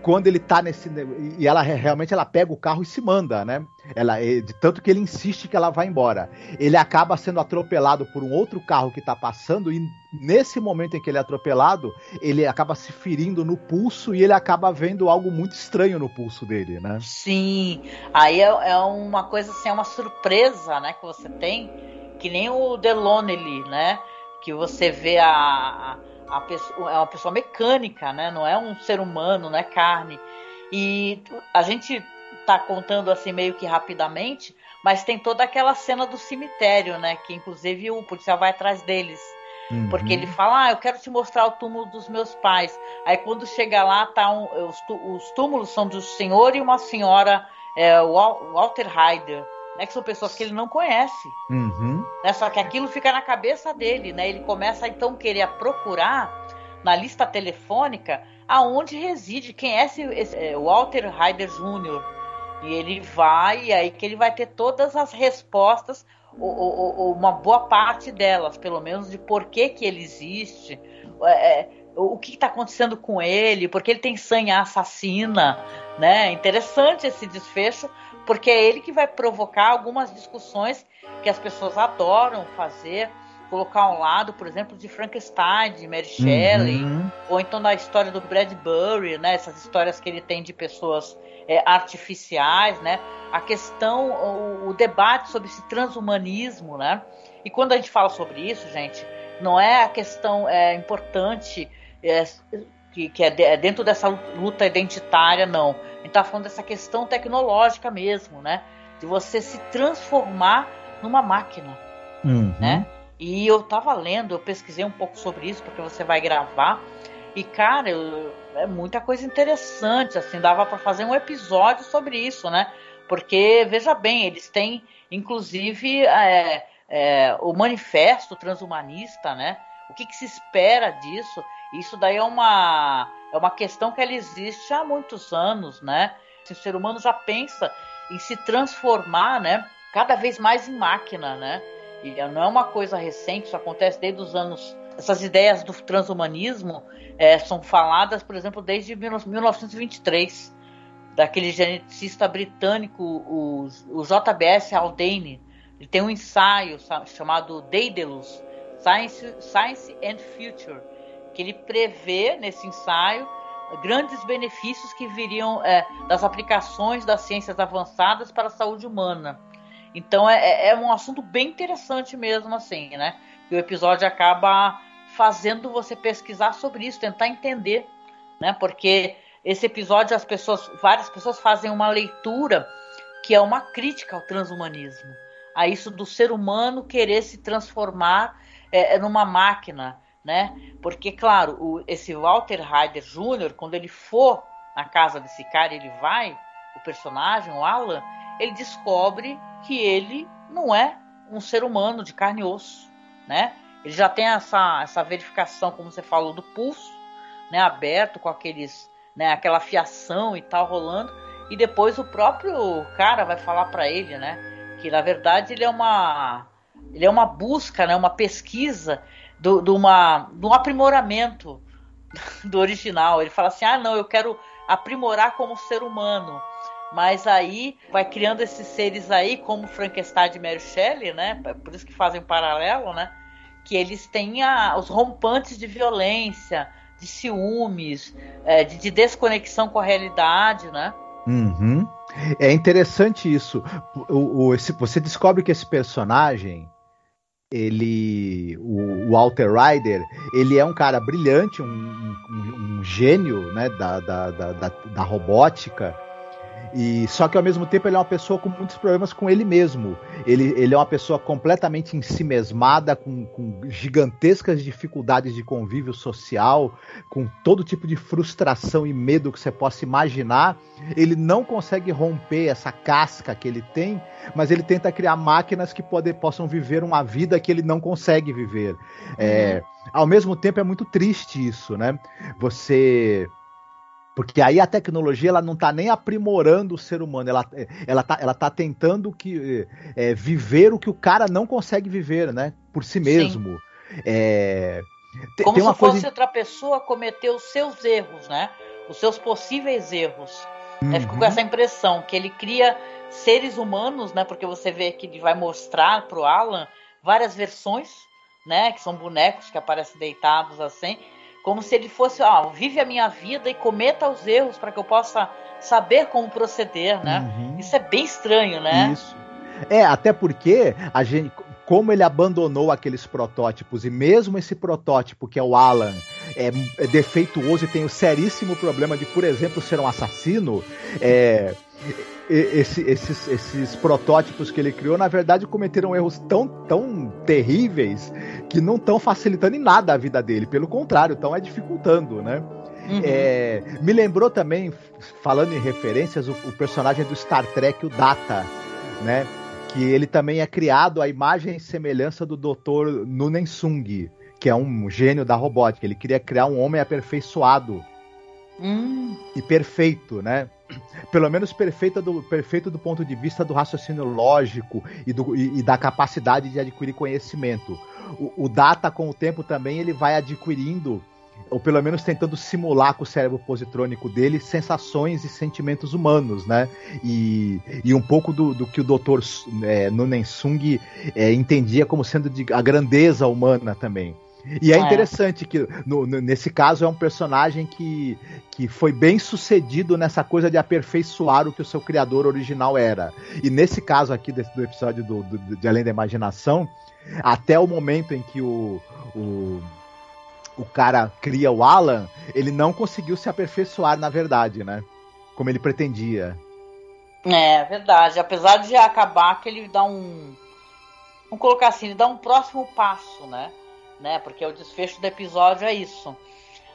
[SPEAKER 5] quando ele tá nesse. E ela realmente ela pega o carro e se manda, né? Ela, de tanto que ele insiste que ela vai embora. Ele acaba sendo atropelado por um outro carro que tá passando, e nesse momento em que ele é atropelado, ele acaba se ferindo no pulso e ele acaba vendo algo muito estranho no pulso dele, né?
[SPEAKER 4] Sim. Aí é, é uma coisa assim, é uma surpresa, né, que você tem, que nem o Delonely, né? Que você vê a pessoa, é uma pessoa mecânica, né? Não é um ser humano, não é carne. E a gente tá contando assim meio que rapidamente, mas tem toda aquela cena do cemitério, né? Que inclusive o policial vai atrás deles. Uhum. Porque ele fala, ah, eu quero te mostrar o túmulo dos meus pais. Aí quando chega lá, tá um, os, os túmulos são do senhor e uma senhora, é, Walter Hyder né, que são pessoas que ele não conhece.
[SPEAKER 5] Uhum.
[SPEAKER 4] Né, só que aquilo fica na cabeça dele, né? Ele começa então querer procurar na lista telefônica aonde reside, quem é esse, esse é, Walter Ryder Jr. E ele vai, e aí que ele vai ter todas as respostas, ou, ou, ou uma boa parte delas, pelo menos, de por que, que ele existe, é, é o que está acontecendo com ele, porque ele tem sangue assassina, né? Interessante esse desfecho, porque é ele que vai provocar algumas discussões que as pessoas adoram fazer, colocar ao lado, por exemplo, de Frankenstein, de Mary Shelley, uhum. ou então da história do Bradbury, né? Essas histórias que ele tem de pessoas é, artificiais, né? A questão, o, o, debate sobre esse transhumanismo, né? E quando a gente fala sobre isso, gente, não é a questão é, importante é, que, que é, é dentro dessa luta identitária, não a gente tá falando dessa questão tecnológica mesmo, né? De você se transformar numa máquina,
[SPEAKER 5] uhum.
[SPEAKER 4] né? E eu tava lendo, eu pesquisei um pouco sobre isso, porque você vai gravar. E, cara, eu, é muita coisa interessante, assim, dava para fazer um episódio sobre isso, né? Porque, veja bem, eles têm, inclusive, é, é, o manifesto transhumanista, né? O que, que se espera disso? Isso daí é uma é uma questão que ela existe há muitos anos, né? O ser humano já pensa em se transformar, né? Cada vez mais em máquina, né? E não é uma coisa recente, isso acontece desde os anos. Essas ideias do transhumanismo é, são faladas, por exemplo, desde 1923, daquele geneticista britânico, o, o JBS Haldane. Ele tem um ensaio chamado Daedalus, Science, Science and Future, ele prevê nesse ensaio grandes benefícios que viriam é, das aplicações das ciências avançadas para a saúde humana. Então é, é, é um assunto bem interessante mesmo, assim, né? E o episódio acaba fazendo você pesquisar sobre isso, tentar entender, né? Porque esse episódio as pessoas, várias pessoas fazem uma leitura que é uma crítica ao transhumanismo, a isso do ser humano querer se transformar é, numa máquina, né? Porque, claro, o, esse Walter Ryder Jr., quando ele for na casa desse cara, ele vai, o personagem, o Alan, ele descobre que ele não é um ser humano de carne e osso, né? Ele já tem essa, essa verificação, como você falou, do pulso, né, aberto com aqueles, né, aquela fiação e tal rolando, e depois o próprio cara vai falar para ele, né, que na verdade ele é uma ele é uma busca, né, uma pesquisa do, do, uma, de um aprimoramento do original. Ele fala assim: ah, não, eu quero aprimorar como ser humano. Mas aí vai criando esses seres aí, como Frankenstein de Mary Shelley, né? Por isso que fazem um paralelo, né? Que eles têm a, os rompantes de violência, de ciúmes, é, de, de, desconexão com a realidade, né?
[SPEAKER 5] Uhum. É interessante isso. O, o, esse, você descobre que esse personagem ele o Walter Ryder ele é um cara brilhante um, um, um gênio né da, da, da, da, robótica e só que ao mesmo tempo ele é uma pessoa com muitos problemas com ele mesmo. Ele, ele é uma pessoa completamente ensimesmada, com, com gigantescas dificuldades de convívio social, com todo tipo de frustração e medo que você possa imaginar. Ele não consegue romper essa casca que ele tem, mas ele tenta criar máquinas que pode, possam viver uma vida que ele não consegue viver. É, ao mesmo tempo é muito triste isso, né? Você porque aí a tecnologia ela não está nem aprimorando o ser humano, ela, ela, tá, ela tá tentando que, é, viver o que o cara não consegue viver, né? Por si mesmo. É,
[SPEAKER 4] Como se fosse coisa... outra pessoa cometer os seus erros, né? Os seus possíveis erros. Uhum. Né? Fico com essa impressão que ele cria seres humanos, né? Porque você vê que ele vai mostrar pro Alan várias versões, né? Que são bonecos que aparecem deitados assim, como se ele fosse, ó, vive a minha vida e cometa os erros para que eu possa saber como proceder, né? Uhum. Isso é bem estranho, né?
[SPEAKER 5] Isso. É, até porque a gente, como ele abandonou aqueles protótipos, e mesmo esse protótipo, que é o Alan, é, é defeituoso e tem o seríssimo problema de, por exemplo, ser um assassino, é, esse, esses, esses protótipos que ele criou, na verdade, cometeram erros tão, tão terríveis que não estão facilitando em nada a vida dele. Pelo contrário, estão é dificultando, né? Uhum. É, me lembrou também, falando em referências, o, o, personagem do Star Trek, o Data, né? Que ele também é criado à imagem e semelhança do Dr. Nunen Sung, que é um gênio da robótica. Ele queria criar um homem aperfeiçoado hum. e perfeito, né? Pelo menos perfeito do, perfeito do ponto de vista do raciocínio lógico e, do, e, e da capacidade de adquirir conhecimento. O, o, Data, com o tempo, também ele vai adquirindo ou pelo menos tentando simular com o cérebro positrônico dele sensações e sentimentos humanos, né? E, e um pouco do, do que o Dr. É, Nunen Sung é, entendia como sendo de, a grandeza humana também. E é, é. interessante que, no, no, nesse caso, é um personagem que, que foi bem sucedido nessa coisa de aperfeiçoar o que o seu criador original era. E nesse caso aqui desse, do episódio do, do, de Além da Imaginação, até o momento em que o, o o cara cria o Alan, ele não conseguiu se aperfeiçoar, na verdade, né? Como ele pretendia.
[SPEAKER 4] É, verdade. Apesar de acabar que ele dá um. Vamos colocar assim, ele dá um próximo passo, né? Né? Porque o desfecho do episódio é isso.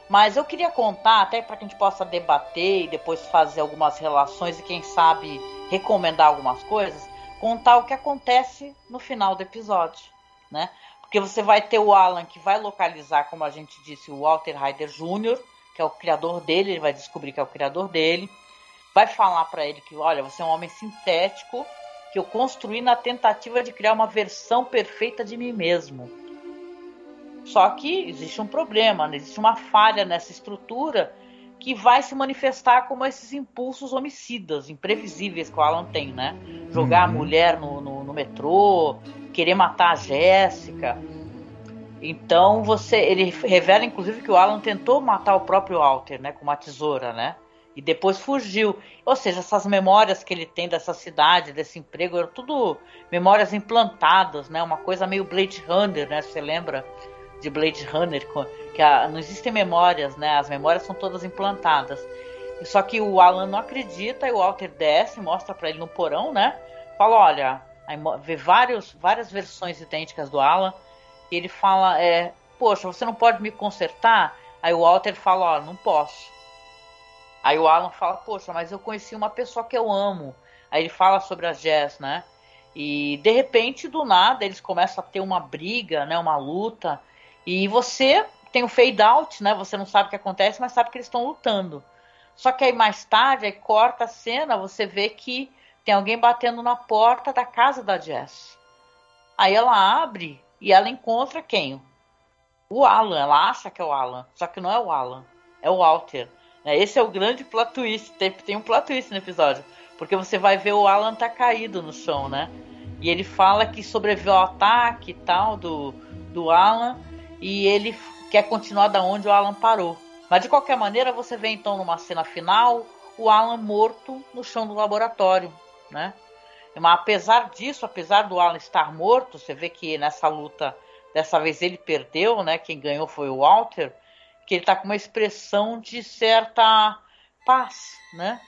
[SPEAKER 4] Mas eu queria contar, até para que a gente possa debater e depois fazer algumas relações e quem sabe recomendar algumas coisas, contar o que acontece no final do episódio, né? Porque você vai ter o Alan que vai localizar, como a gente disse, o Walter Ryder Jr., que é o criador dele, ele vai descobrir que é o criador dele. Vai falar para ele que, olha, você é um homem sintético que eu construí na tentativa de criar uma versão perfeita de mim mesmo. Só que existe um problema, né? existe uma falha nessa estrutura que vai se manifestar como esses impulsos homicidas, imprevisíveis que o Alan tem, né? Jogar uhum. a mulher no, no, no metrô, querer matar a Jéssica. Então você, ele revela inclusive que o Alan tentou matar o próprio Walter, né, com uma tesoura, né? E depois fugiu. Ou seja, essas memórias que ele tem dessa cidade, desse emprego, eram tudo memórias implantadas, né? Uma coisa meio Blade Runner, né? Você lembra de Blade Runner que a, não existem memórias, né? As memórias são todas implantadas. Só que o Alan não acredita e o Walter desce, mostra para ele no porão, né? Fala, olha, vê vários, várias versões idênticas do Alan. E ele fala, é, poxa, você não pode me consertar? Aí o Walter fala, ó, não posso. Aí o Alan fala, poxa, mas eu conheci uma pessoa que eu amo. Aí ele fala sobre a Jess, né? E de repente, do nada, eles começam a ter uma briga, né? Uma luta. E você tem o fade out, né? Você não sabe o que acontece, mas sabe que eles estão lutando. Só que aí mais tarde, aí corta a cena, você vê que tem alguém batendo na porta da casa da Jess. Aí ela abre e ela encontra quem? O Alan. Ela acha que é o Alan, só que não é o Alan, é o Walter. Né? Esse é o grande plot twist. Tem, um plot twist no episódio. Porque você vai ver o Alan tá caído no chão, né? E ele fala que sobreviveu ao ataque e tal do, do Alan. E ele quer continuar da onde o Alan parou. Mas de qualquer maneira, você vê então numa cena final o Alan morto no chão do laboratório né? Mas apesar disso, apesar do Alan estar morto, você vê que nessa luta, dessa vez ele perdeu, né? Quem ganhou foi o Walter, que ele está com uma expressão de certa paz, né?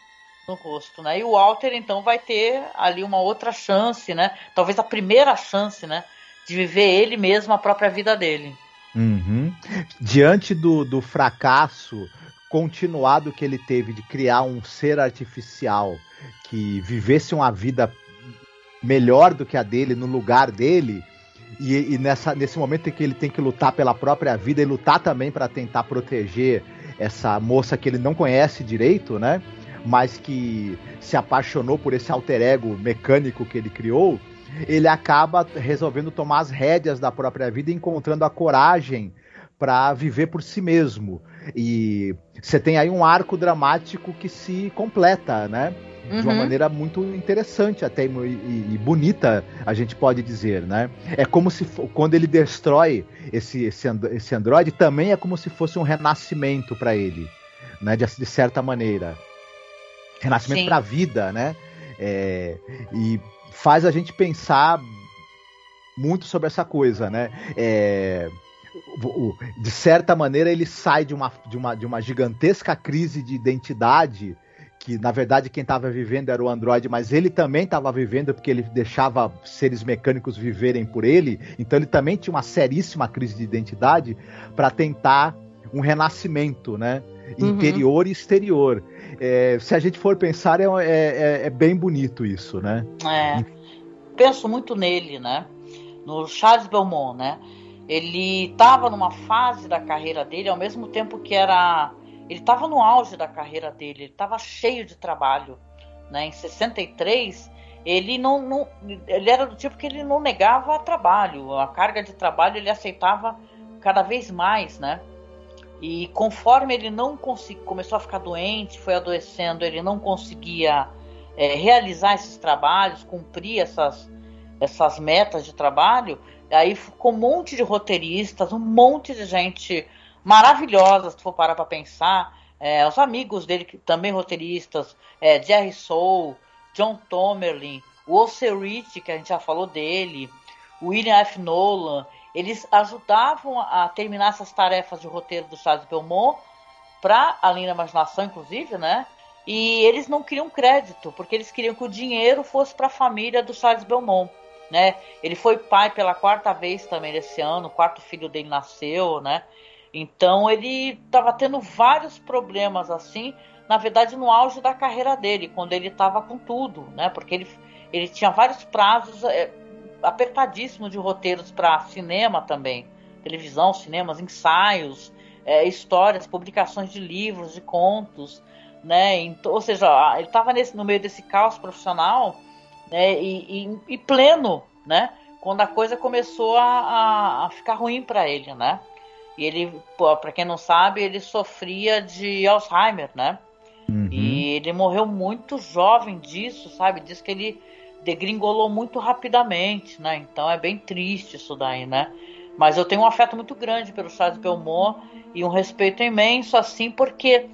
[SPEAKER 4] No rosto, né? E o Walter então vai ter ali uma outra chance, né? Talvez a primeira chance, né? De viver ele mesmo a própria vida dele.
[SPEAKER 5] Uhum. Diante do, do fracasso continuado que ele teve de criar um ser artificial que vivesse uma vida melhor do que a dele, no lugar dele, e, e nessa, nesse momento em que ele tem que lutar pela própria vida e lutar também para tentar proteger essa moça que ele não conhece direito, né? Mas que se apaixonou por esse alter ego mecânico que ele criou, ele acaba resolvendo tomar as rédeas da própria vida e encontrando a coragem para viver por si mesmo. E você tem aí um arco dramático que se completa, né? de uma
[SPEAKER 4] Uhum.
[SPEAKER 5] maneira muito interessante até e, e- e bonita, a gente pode dizer, né? É como se quando ele destrói esse, esse, and- esse androide, também é como se fosse um renascimento para ele, né? De, de certa maneira. Renascimento para a vida, né? É, e faz a gente pensar muito sobre essa coisa, né? É, de certa maneira, ele sai de uma, de uma, de uma gigantesca crise de identidade que na verdade quem estava vivendo era o Android, mas ele também estava vivendo porque ele deixava seres mecânicos viverem por ele, então ele também tinha uma seríssima crise de identidade para tentar um renascimento, né?
[SPEAKER 4] Uhum.
[SPEAKER 5] Interior e exterior. É, se a gente for pensar, é, é- é bem bonito isso, né?
[SPEAKER 4] É. Penso muito nele, né? No Charles Belmont, né? Ele estava numa fase da carreira dele, ao mesmo tempo que era. Ele estava no auge da carreira dele, ele estava cheio de trabalho. Né? Em 63, ele não, não. Ele era do tipo que ele não negava trabalho. A carga de trabalho ele aceitava cada vez mais, né? E conforme ele não consegui, começou a ficar doente, foi adoecendo, ele não conseguia é, realizar esses trabalhos, cumprir essas, essas metas de trabalho, aí ficou um monte de roteiristas, um monte de gente maravilhosa, se for parar para pensar. É, os amigos dele, também roteiristas, é, Jerry Soule, John Tomerlin, o Osserich, que a gente já falou dele, William F. Nolan, eles ajudavam a terminar essas tarefas de roteiro do Charles Belmont para Além da Imaginação, inclusive, né? E eles não queriam crédito, porque eles queriam que o dinheiro fosse para a família do Charles Belmont, né? Ele foi pai pela quarta vez também esse ano, o quarto filho dele nasceu, né? Então ele estava tendo vários problemas assim, na verdade no auge da carreira dele, quando ele estava com tudo, né? Porque ele, ele tinha vários prazos apertadíssimos de roteiros para cinema também, televisão, cinemas, ensaios, é, histórias, publicações de livros, de contos, né? Então, ou seja, ele estava no meio desse caos profissional, né? E, e, e pleno, né? Quando a coisa começou a, a, a ficar ruim para ele, né? E ele, para quem não sabe, ele sofria de Alzheimer, né?
[SPEAKER 5] Uhum.
[SPEAKER 4] E ele morreu muito jovem disso, sabe? Diz que ele degringolou muito rapidamente, né? Então é bem triste isso daí, né? Mas eu tenho um afeto muito grande pelo Charles Belmont e um respeito imenso, assim, porque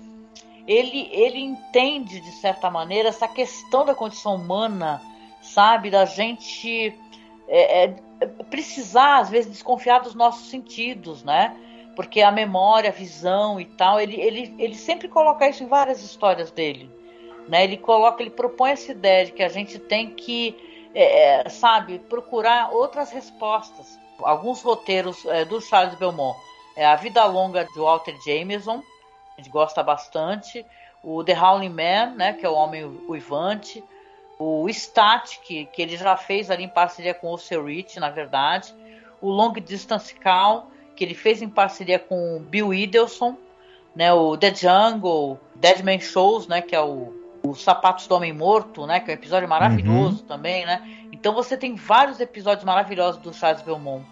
[SPEAKER 4] ele, ele entende, de certa maneira, essa questão da condição humana, sabe? Da gente é, é, precisar, às vezes, desconfiar dos nossos sentidos, né? Porque a memória, a visão e tal, ele, ele, ele sempre coloca isso em várias histórias dele. Né? Ele coloca, ele propõe essa ideia de que a gente tem que, é, sabe, procurar outras respostas. Alguns roteiros é, do Charles Belmont. É A Vida Longa de Walter Jameson, a gente gosta bastante. O The Howling Man, né, que é o Homem Uivante. O Stat, que, que ele já fez ali em parceria com o Sir Rich, na verdade. O Long Distance Call, que ele fez em parceria com o Bill Idelson. Né, o The Jungle, Dead Man Shows, né, que é o, os Sapatos do Homem Morto, né, que é um episódio maravilhoso uhum. também, né. Então você tem vários episódios maravilhosos do Charles Belmont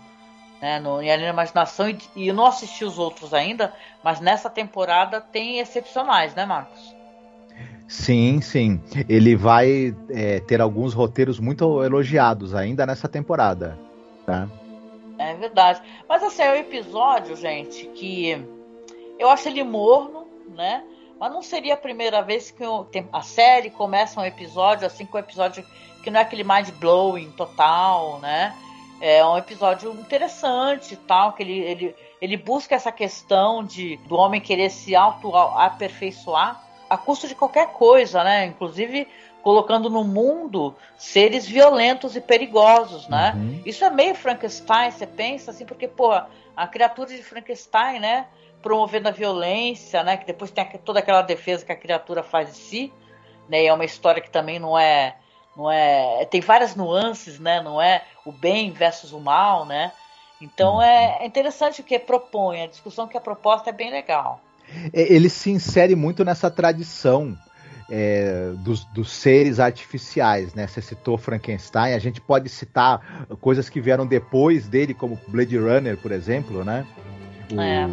[SPEAKER 4] né, no, em Além da Imaginação, e, e, eu não assisti os outros ainda, mas nessa temporada tem excepcionais, né, Marcos?
[SPEAKER 5] Sim, sim. Ele vai é, ter alguns roteiros muito elogiados ainda nessa temporada. Tá?
[SPEAKER 4] É verdade. Mas assim, é um episódio, gente, que eu acho ele morno, né? Mas não seria a primeira vez que a série começa um episódio assim, com um episódio que não é aquele mind blowing total, né? É um episódio interessante tal, que ele, ele, ele busca essa questão de do homem querer se auto-aperfeiçoar a custo de qualquer coisa, né? Inclusive colocando no mundo seres violentos e perigosos, né? Uhum. Isso é meio Frankenstein, você pensa assim, porque, porra, a criatura de Frankenstein, né? Promovendo a violência, né? Que depois tem toda aquela defesa que a criatura faz de si, né? E é uma história que também não é não é tem várias nuances né não é o bem versus o mal né então é interessante o que propõe a discussão que a proposta é bem legal
[SPEAKER 5] ele se insere muito nessa tradição é, dos, dos, seres artificiais, né? Você citou Frankenstein, a gente pode citar coisas que vieram depois dele, como Blade Runner, por exemplo, né? o, é.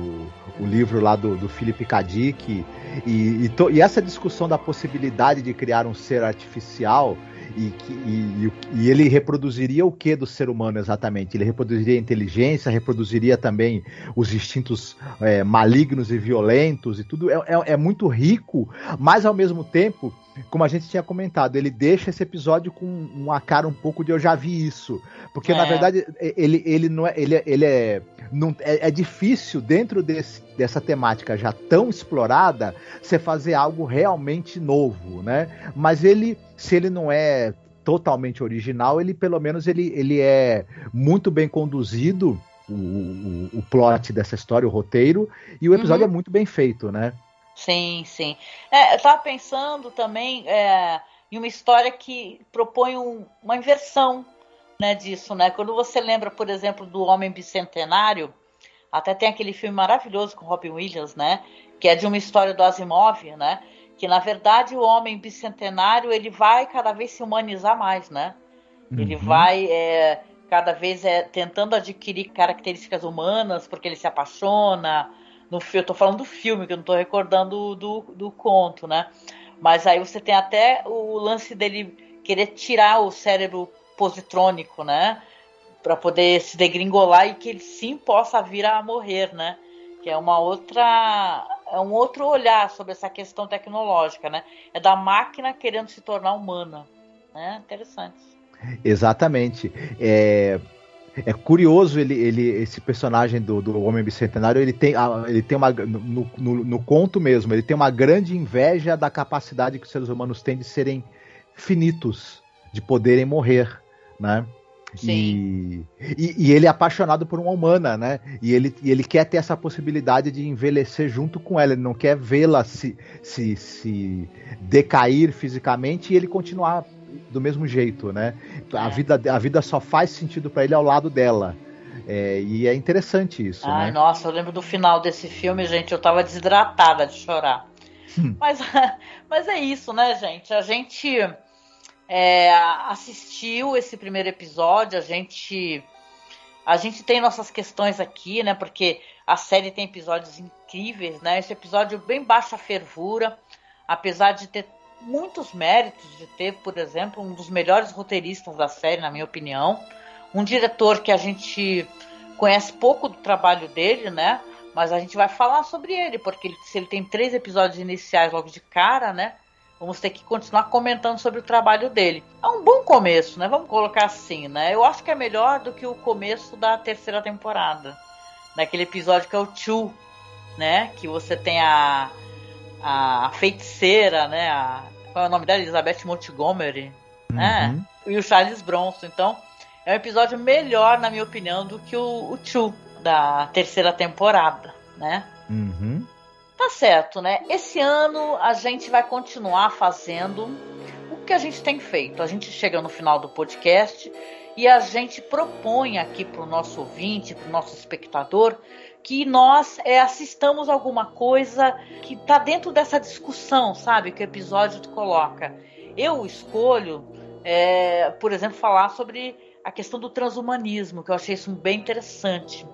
[SPEAKER 5] O livro lá do, do Philip K. E, e, to, e, essa discussão da possibilidade de criar um ser artificial e, e, e, ele reproduziria o que do ser humano exatamente? Ele reproduziria a inteligência, reproduziria também os instintos é, malignos e violentos e tudo. É, é, é muito rico, mas ao mesmo tempo como a gente tinha comentado, ele deixa esse episódio com uma cara um pouco de eu já vi isso. Porque, é. na verdade, ele, ele não é. Ele, ele é, não, é, é difícil, dentro desse, dessa temática já tão explorada, você fazer algo realmente novo, né? Mas ele se ele não é totalmente original, ele pelo menos ele, ele é muito bem conduzido, o, o, o plot dessa história, o roteiro, e o episódio uhum. é muito bem feito, né?
[SPEAKER 4] Sim, sim. É, eu tava pensando também é, em uma história que propõe um, uma inversão né, disso, né? Quando você lembra, por exemplo, do Homem Bicentenário, até tem aquele filme maravilhoso com Robin Williams, né? Que é de uma história do Asimov, né? que na verdade o homem bicentenário ele vai cada vez se humanizar mais, né? Uhum. Ele vai é, cada vez é, tentando adquirir características humanas porque ele se apaixona. No, eu tô falando do filme, que eu não tô recordando do, do conto, né? Mas aí você tem até o lance dele querer tirar o cérebro positrônico, né? Para poder se degringolar e que ele sim possa vir a morrer, né? Que é uma outra é um outro olhar sobre essa questão tecnológica, né? É da máquina querendo se tornar humana, né? Interessante.
[SPEAKER 5] Exatamente. É, é curioso ele, ele esse personagem do, do Homem Bicentenário, ele tem, ele tem uma no, no, no conto mesmo, ele tem uma grande inveja da capacidade que os seres humanos têm de serem finitos, de poderem morrer, né? E, e, e, ele é apaixonado por uma humana, né? E ele, e ele quer ter essa possibilidade de envelhecer junto com ela. Ele não quer vê-la se, se, se decair fisicamente e ele continuar do mesmo jeito, né? A, é. vida, a vida só faz sentido para ele ao lado dela. É, e é interessante isso.
[SPEAKER 4] Ai,
[SPEAKER 5] né?
[SPEAKER 4] nossa, eu lembro do final desse filme, gente. Eu tava desidratada de chorar. Hum. mas, mas é isso, né, gente? A gente é, assistiu esse primeiro episódio, a gente a gente tem nossas questões aqui, né? Porque a série tem episódios incríveis, né? Esse episódio bem baixa fervura, apesar de ter muitos méritos, de ter, por exemplo, um dos melhores roteiristas da série, na minha opinião, um diretor que a gente conhece pouco do trabalho dele, né? Mas a gente vai falar sobre ele, porque se ele tem três episódios iniciais logo de cara, né? Vamos ter que continuar comentando sobre o trabalho dele. É um bom começo, né? Vamos colocar assim, né? Eu acho que é melhor do que o começo da terceira temporada. Naquele episódio que é o Chu, né? Que você tem a, a feiticeira, né? A, qual é o nome dela? Elizabeth Montgomery, né? uhum. né? E o Charles Bronson. Então, é um episódio melhor, na minha opinião, do que o, o Chu da terceira temporada, né?
[SPEAKER 5] Uhum.
[SPEAKER 4] Tá certo, né? Esse ano a gente vai continuar fazendo o que a gente tem feito. A gente chega no final do podcast e a gente propõe aqui para o nosso ouvinte, para o nosso espectador, que nós é, assistamos alguma coisa que está dentro dessa discussão, sabe? Que o episódio coloca. Eu escolho, é, por exemplo, falar sobre a questão do transhumanismo, que eu achei isso bem interessante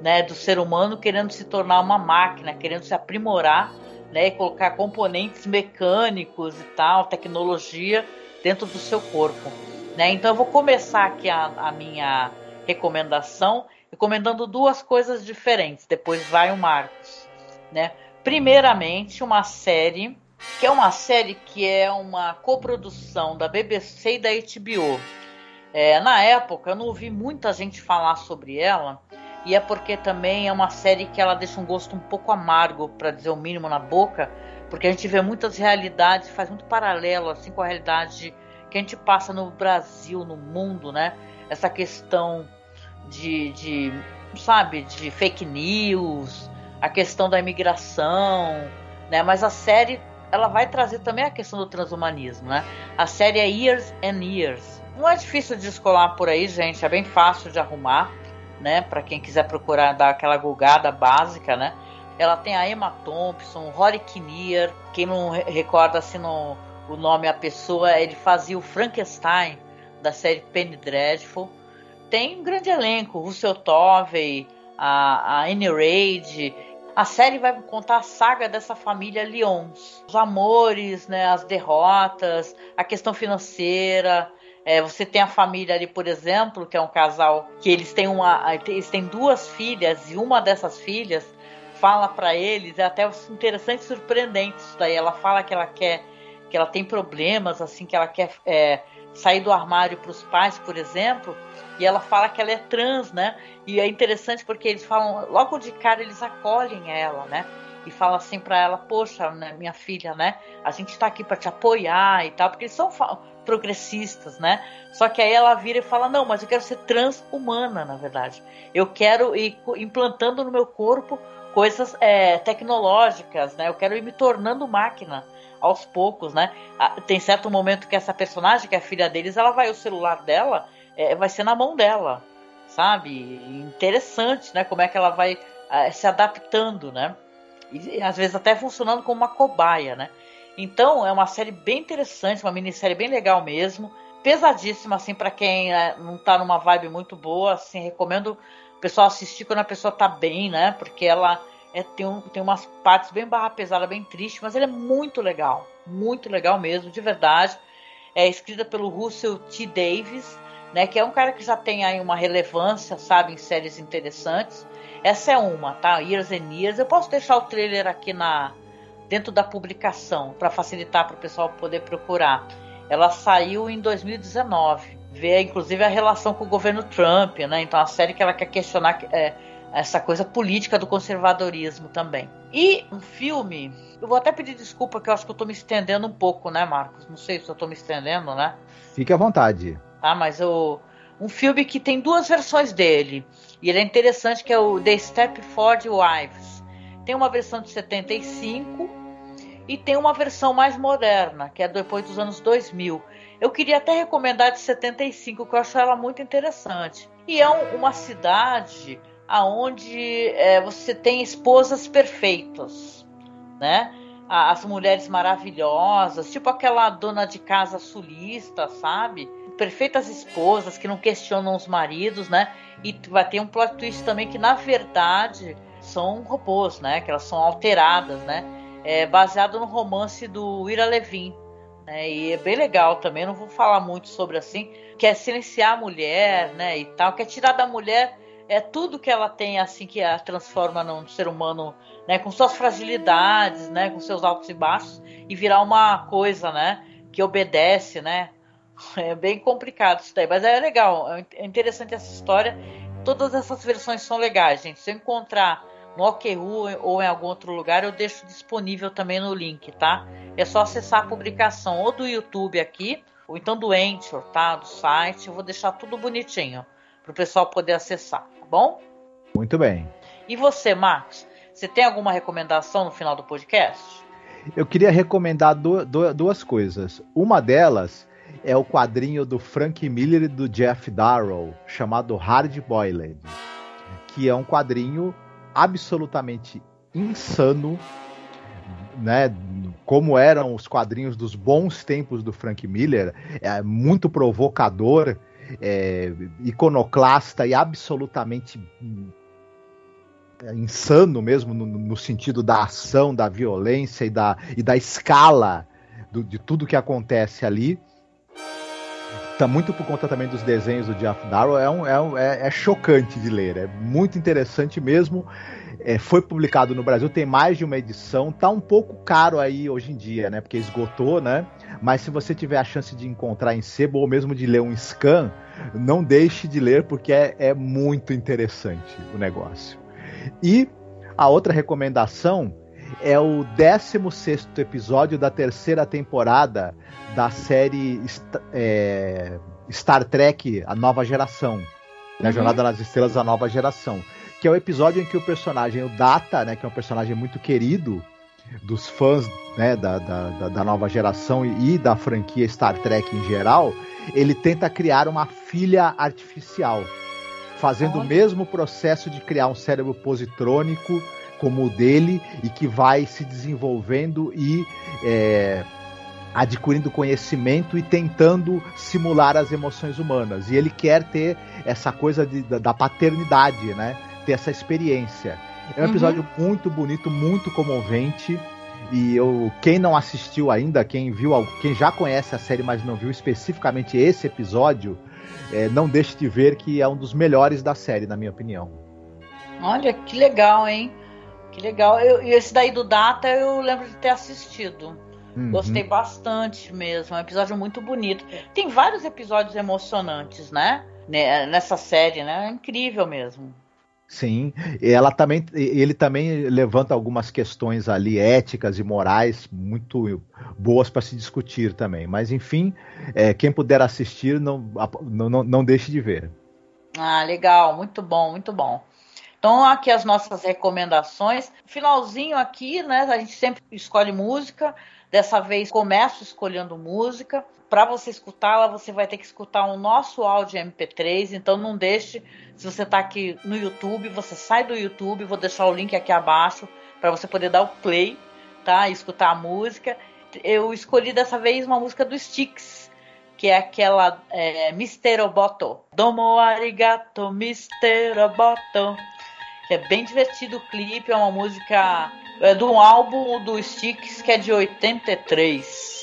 [SPEAKER 4] né, do ser humano querendo se tornar uma máquina, querendo se aprimorar, né, e colocar componentes mecânicos e tal, tecnologia dentro do seu corpo. Né? Então eu vou começar aqui a, a minha recomendação recomendando duas coisas diferentes. Depois vai o Marcos, né? Primeiramente uma série que é uma série que é uma coprodução da BBC e da HBO. É, na época eu não ouvi muita gente falar sobre ela, e é porque também é uma série que ela deixa um gosto um pouco amargo, para dizer o mínimo, na boca, porque a gente vê muitas realidades, faz muito paralelo assim com a realidade que a gente passa no Brasil, no mundo, né? Essa questão de, de sabe, de fake news, a questão da imigração, né? Mas a série ela vai trazer também a questão do transhumanismo, né? A série é Years and Years. Não é difícil de descolar por aí, gente, é bem fácil de arrumar né? Para quem quiser procurar dar aquela gulgada básica, né? Ela tem a Emma Thompson, Rory Kinnear, quem não recorda assim no, o nome a pessoa, ele fazia o Frankenstein da série Penny Dreadful. Tem um grande elenco, Russell Tovey, a, a Anne Raid. A série vai contar a saga dessa família Lyons. Os amores, né, as derrotas, a questão financeira. É, você tem a família ali, por exemplo, que é um casal que eles têm uma, eles têm duas filhas e uma dessas filhas fala para eles é até interessante, e surpreendente isso daí. Ela fala que ela quer, que ela tem problemas, assim, que ela quer é, sair do armário para os pais, por exemplo, e ela fala que ela é trans, né? E é interessante porque eles falam, logo de cara eles acolhem ela, né? E falam assim para ela, poxa, né, minha filha, né? A gente está aqui para te apoiar e tal, porque eles são progressistas, né? Só que aí ela vira e fala, não, mas eu quero ser transhumana, na verdade. Eu quero ir implantando no meu corpo coisas é, tecnológicas, né? Eu quero ir me tornando máquina aos poucos, né? Tem certo momento que essa personagem, que é a filha deles, ela vai, o celular dela é, vai ser na mão dela, sabe? Interessante, né? Como é que ela vai é, se adaptando, né? E às vezes até funcionando como uma cobaia, né? Então é uma série bem interessante, uma minissérie bem legal mesmo, pesadíssima assim para quem é, não tá numa vibe muito boa, assim recomendo o pessoal assistir quando a pessoa tá bem, né? Porque ela é, tem, um, tem umas partes bem barra pesada, bem triste, mas ele é muito legal. Muito legal mesmo, de verdade. É escrita pelo Russell T. Davis, né? Que é um cara que já tem aí uma relevância, sabe, em séries interessantes. Essa é uma, tá? Years and Years. Eu posso deixar o trailer aqui na dentro da publicação para facilitar para o pessoal poder procurar. Ela saiu em 2019. Vê, inclusive, a relação com o governo Trump, né? Então, a série que ela quer questionar é, essa coisa política do conservadorismo também. E um filme, eu vou até pedir desculpa que eu acho que eu tô me estendendo um pouco, né, Marcos? Não sei se eu tô me estendendo, né?
[SPEAKER 5] Fique à vontade.
[SPEAKER 4] Ah, mas o um filme que tem duas versões dele. E ele é interessante que é o The Stepford Wives. Tem uma versão de 75 e tem uma versão mais moderna, que é depois dos anos 2000. Eu queria até recomendar a de 75, que eu acho ela muito interessante. E é um, uma cidade aonde é, você tem esposas perfeitas, né? As mulheres maravilhosas, tipo aquela dona de casa sulista, sabe? Perfeitas esposas que não questionam os maridos, né? E vai ter um plot twist também que na verdade são robôs, né? Que elas são alteradas, né? É baseado no romance do Ira Levin, né? E é bem legal também. Não vou falar muito sobre assim. Quer silenciar a mulher, né? E tal. Quer tirar da mulher é tudo que ela tem assim que a transforma num ser humano, né, com suas fragilidades, né, com seus altos e baixos e virar uma coisa, né, que obedece, né? É bem complicado isso daí, mas é legal, é interessante essa história. Todas essas versões são legais, gente. Se eu encontrar no OKU ou em algum outro lugar, eu deixo disponível também no link, tá? É só acessar a publicação ou do YouTube aqui, ou então do Anchor, tá? Do site. Eu vou deixar tudo bonitinho para o pessoal poder acessar bom?
[SPEAKER 5] Muito bem.
[SPEAKER 4] E você, Marcos? Você tem alguma recomendação no final do podcast?
[SPEAKER 5] Eu queria recomendar do, do, duas coisas. Uma delas é o quadrinho do Frank Miller e do Jeff Darrow, chamado Hard Boiled, que é um quadrinho absolutamente insano, né? Como eram os quadrinhos dos bons tempos do Frank Miller, é muito provocador é, iconoclasta e absolutamente é, insano mesmo no, no, sentido da ação, da violência e da, e da escala do, de tudo que acontece ali. Tá muito por conta também dos desenhos do Jeff Darrow. É, um, é, um, é, é chocante de ler, é muito interessante mesmo. É, foi publicado no Brasil, tem mais de uma edição, tá um pouco caro aí hoje em dia, né? Porque esgotou, né? Mas se você tiver a chance de encontrar em sebo ou mesmo de ler um scan, não deixe de ler porque é, é muito interessante o negócio. E a outra recomendação é o 16 episódio da terceira temporada da série é, Star Trek A Nova Geração. Né, uhum. Jornada nas Estrelas A Nova Geração que é o episódio em que o personagem, o Data, né, que é um personagem muito querido dos fãs né, da, da, da nova geração e da franquia Star Trek em geral, ele tenta criar uma filha artificial, fazendo Olha. o mesmo processo de criar um cérebro positrônico como o dele e que vai se desenvolvendo e é, adquirindo conhecimento e tentando simular as emoções humanas. E ele quer ter essa coisa de, da, da paternidade, né? ter essa experiência. É um uhum. episódio muito bonito, muito comovente. E eu, quem não assistiu ainda, quem viu, quem já conhece a série, mas não viu especificamente esse episódio, é, não deixe de ver que é um dos melhores da série, na minha opinião.
[SPEAKER 4] Olha que legal, hein? Que legal. Eu, esse daí do Data eu lembro de ter assistido. Uhum. Gostei bastante mesmo. É um episódio muito bonito. Tem vários episódios emocionantes, né? Nessa série, né? É incrível mesmo.
[SPEAKER 5] Sim, ela também, ele também levanta algumas questões ali éticas e morais muito boas para se discutir também. Mas enfim, é, quem puder assistir, não, não, não deixe de ver.
[SPEAKER 4] Ah, legal, muito bom, muito bom. Então, aqui as nossas recomendações. Finalzinho aqui, né? A gente sempre escolhe música. Dessa vez começo escolhendo música. Para você escutá-la, você vai ter que escutar o nosso áudio MP3. Então não deixe, se você está aqui no YouTube, você sai do YouTube, vou deixar o link aqui abaixo para você poder dar o play, tá? E escutar a música. Eu escolhi dessa vez uma música do Styx, que é aquela é, Mr. Oboto. Domo arigato, Mr. Oboto. Que é bem divertido o clipe, é uma música é de um álbum do Styx que é de 83.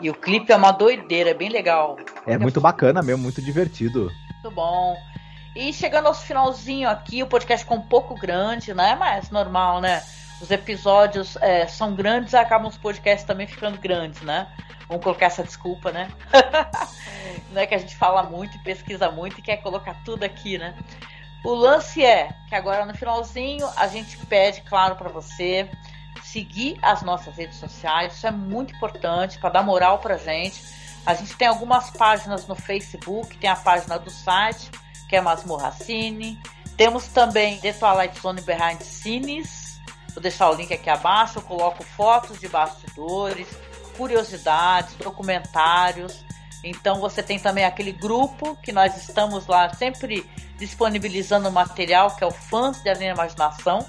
[SPEAKER 4] E o clipe é uma doideira, é bem legal.
[SPEAKER 5] É muito bacana mesmo, muito divertido.
[SPEAKER 4] Muito bom. E chegando ao finalzinho aqui, o podcast ficou um pouco grande, né? Mas normal, né? Os episódios é, são grandes, acabam os podcasts também ficando grandes, né? Vamos colocar essa desculpa, né? Não é que a gente fala muito e pesquisa muito e quer colocar tudo aqui, né? O lance é que agora no finalzinho a gente pede, claro, para você seguir as nossas redes sociais. Isso é muito importante para dar moral para gente. A gente tem algumas páginas no Facebook, tem a página do site, que é Masmorra Cine. Temos também The Twilight Zone Behind Cines. Vou deixar o link aqui abaixo. Eu coloco fotos de bastidores, curiosidades, documentários. Então você tem também aquele grupo que nós estamos lá sempre disponibilizando material que é o Fãs de Além Imaginação.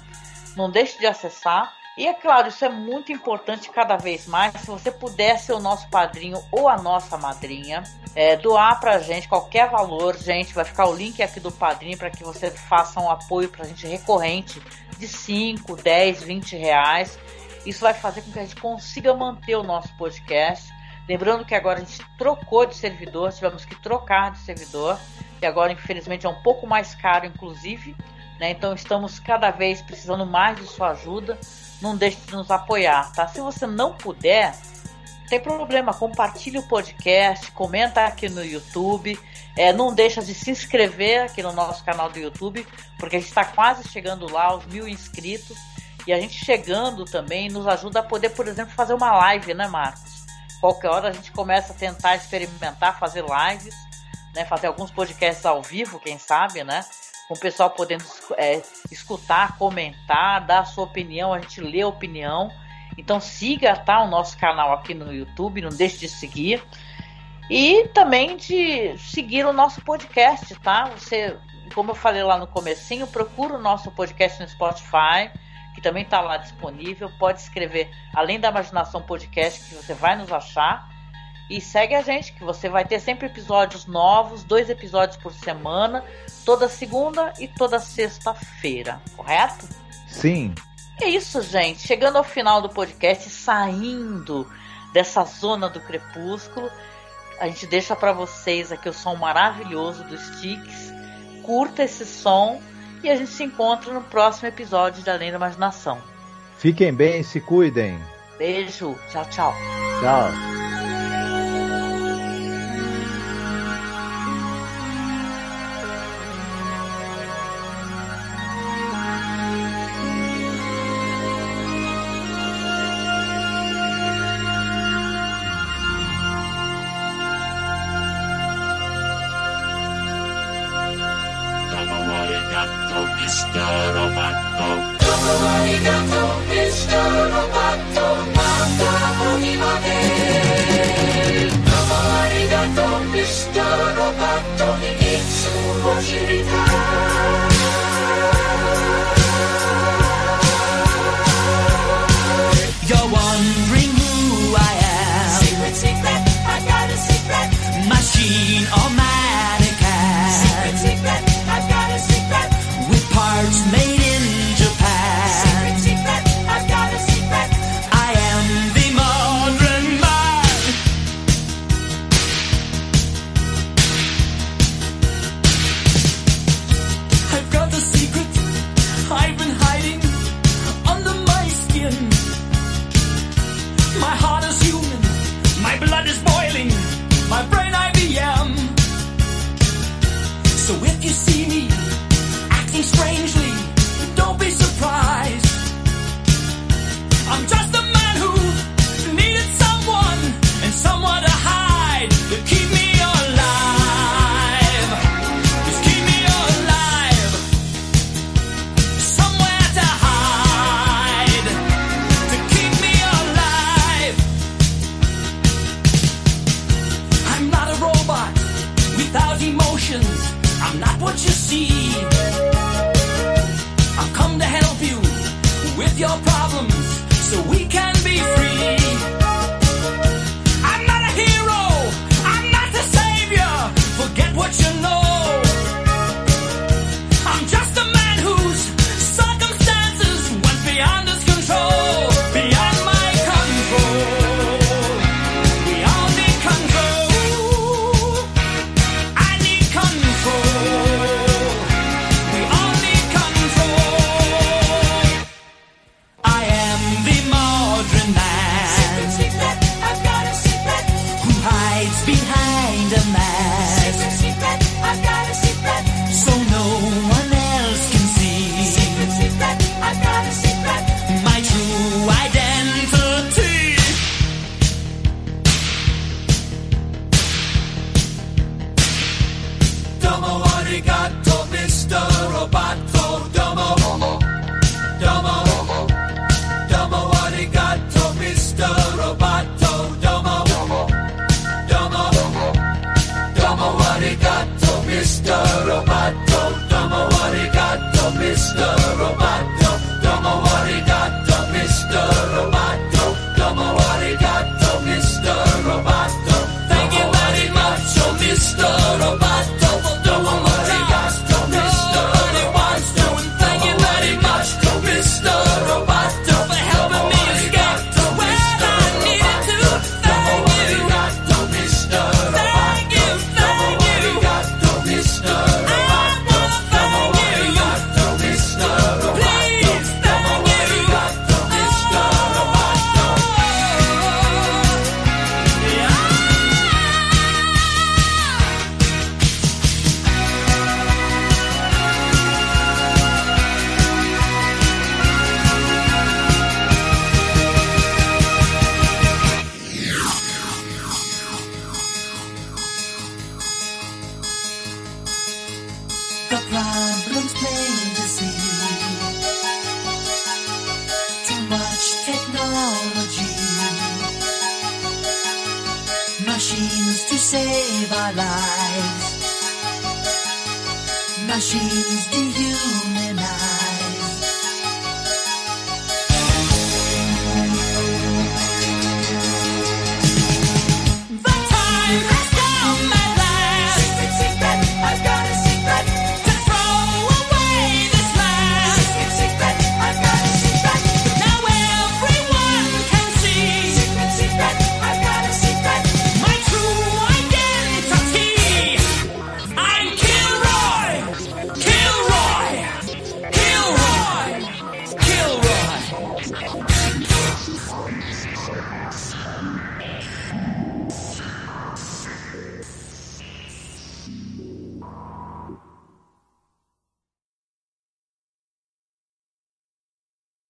[SPEAKER 4] Não deixe de acessar. E é claro, isso é muito importante cada vez mais. Se você puder ser o nosso padrinho ou a nossa madrinha, é, doar pra gente qualquer valor, gente, vai ficar o link aqui do padrinho para que você faça um apoio pra gente recorrente de 5, 10, 20 reais. Isso vai fazer com que a gente consiga manter o nosso podcast. Lembrando que agora a gente trocou de servidor, tivemos que trocar de servidor e agora infelizmente é um pouco mais caro, inclusive. Né? Então estamos cada vez precisando mais de sua ajuda. Não deixe de nos apoiar, tá? Se você não puder, tem problema, compartilhe o podcast, comenta aqui no YouTube, é, não deixa de se inscrever aqui no nosso canal do YouTube, porque a gente está quase chegando lá aos mil inscritos e a gente chegando também nos ajuda a poder, por exemplo, fazer uma live, né, Marcos? Qualquer hora a gente começa a tentar experimentar, fazer lives né, fazer alguns podcasts ao vivo, quem sabe, né? Com o pessoal podendo é, escutar, comentar, dar a sua opinião, a gente lê a opinião. Então siga tá, o nosso canal aqui no YouTube, não deixe de seguir. E também de seguir o nosso podcast, tá? Você, como eu falei lá no comecinho, procura o nosso podcast no Spotify, que também está lá disponível. Pode escrever Além da Imaginação Podcast, que você vai nos achar. E segue a gente, que você vai ter sempre episódios novos, dois episódios por semana, toda segunda e toda sexta-feira, correto?
[SPEAKER 5] Sim.
[SPEAKER 4] É isso, gente. Chegando ao final do podcast, saindo dessa zona do crepúsculo, a gente deixa para vocês aqui o som maravilhoso dos Sticks. Curta esse som e a gente se encontra no próximo episódio de Além da Imaginação.
[SPEAKER 5] Fiquem bem, se cuidem.
[SPEAKER 4] Beijo, tchau, tchau.
[SPEAKER 5] Tchau.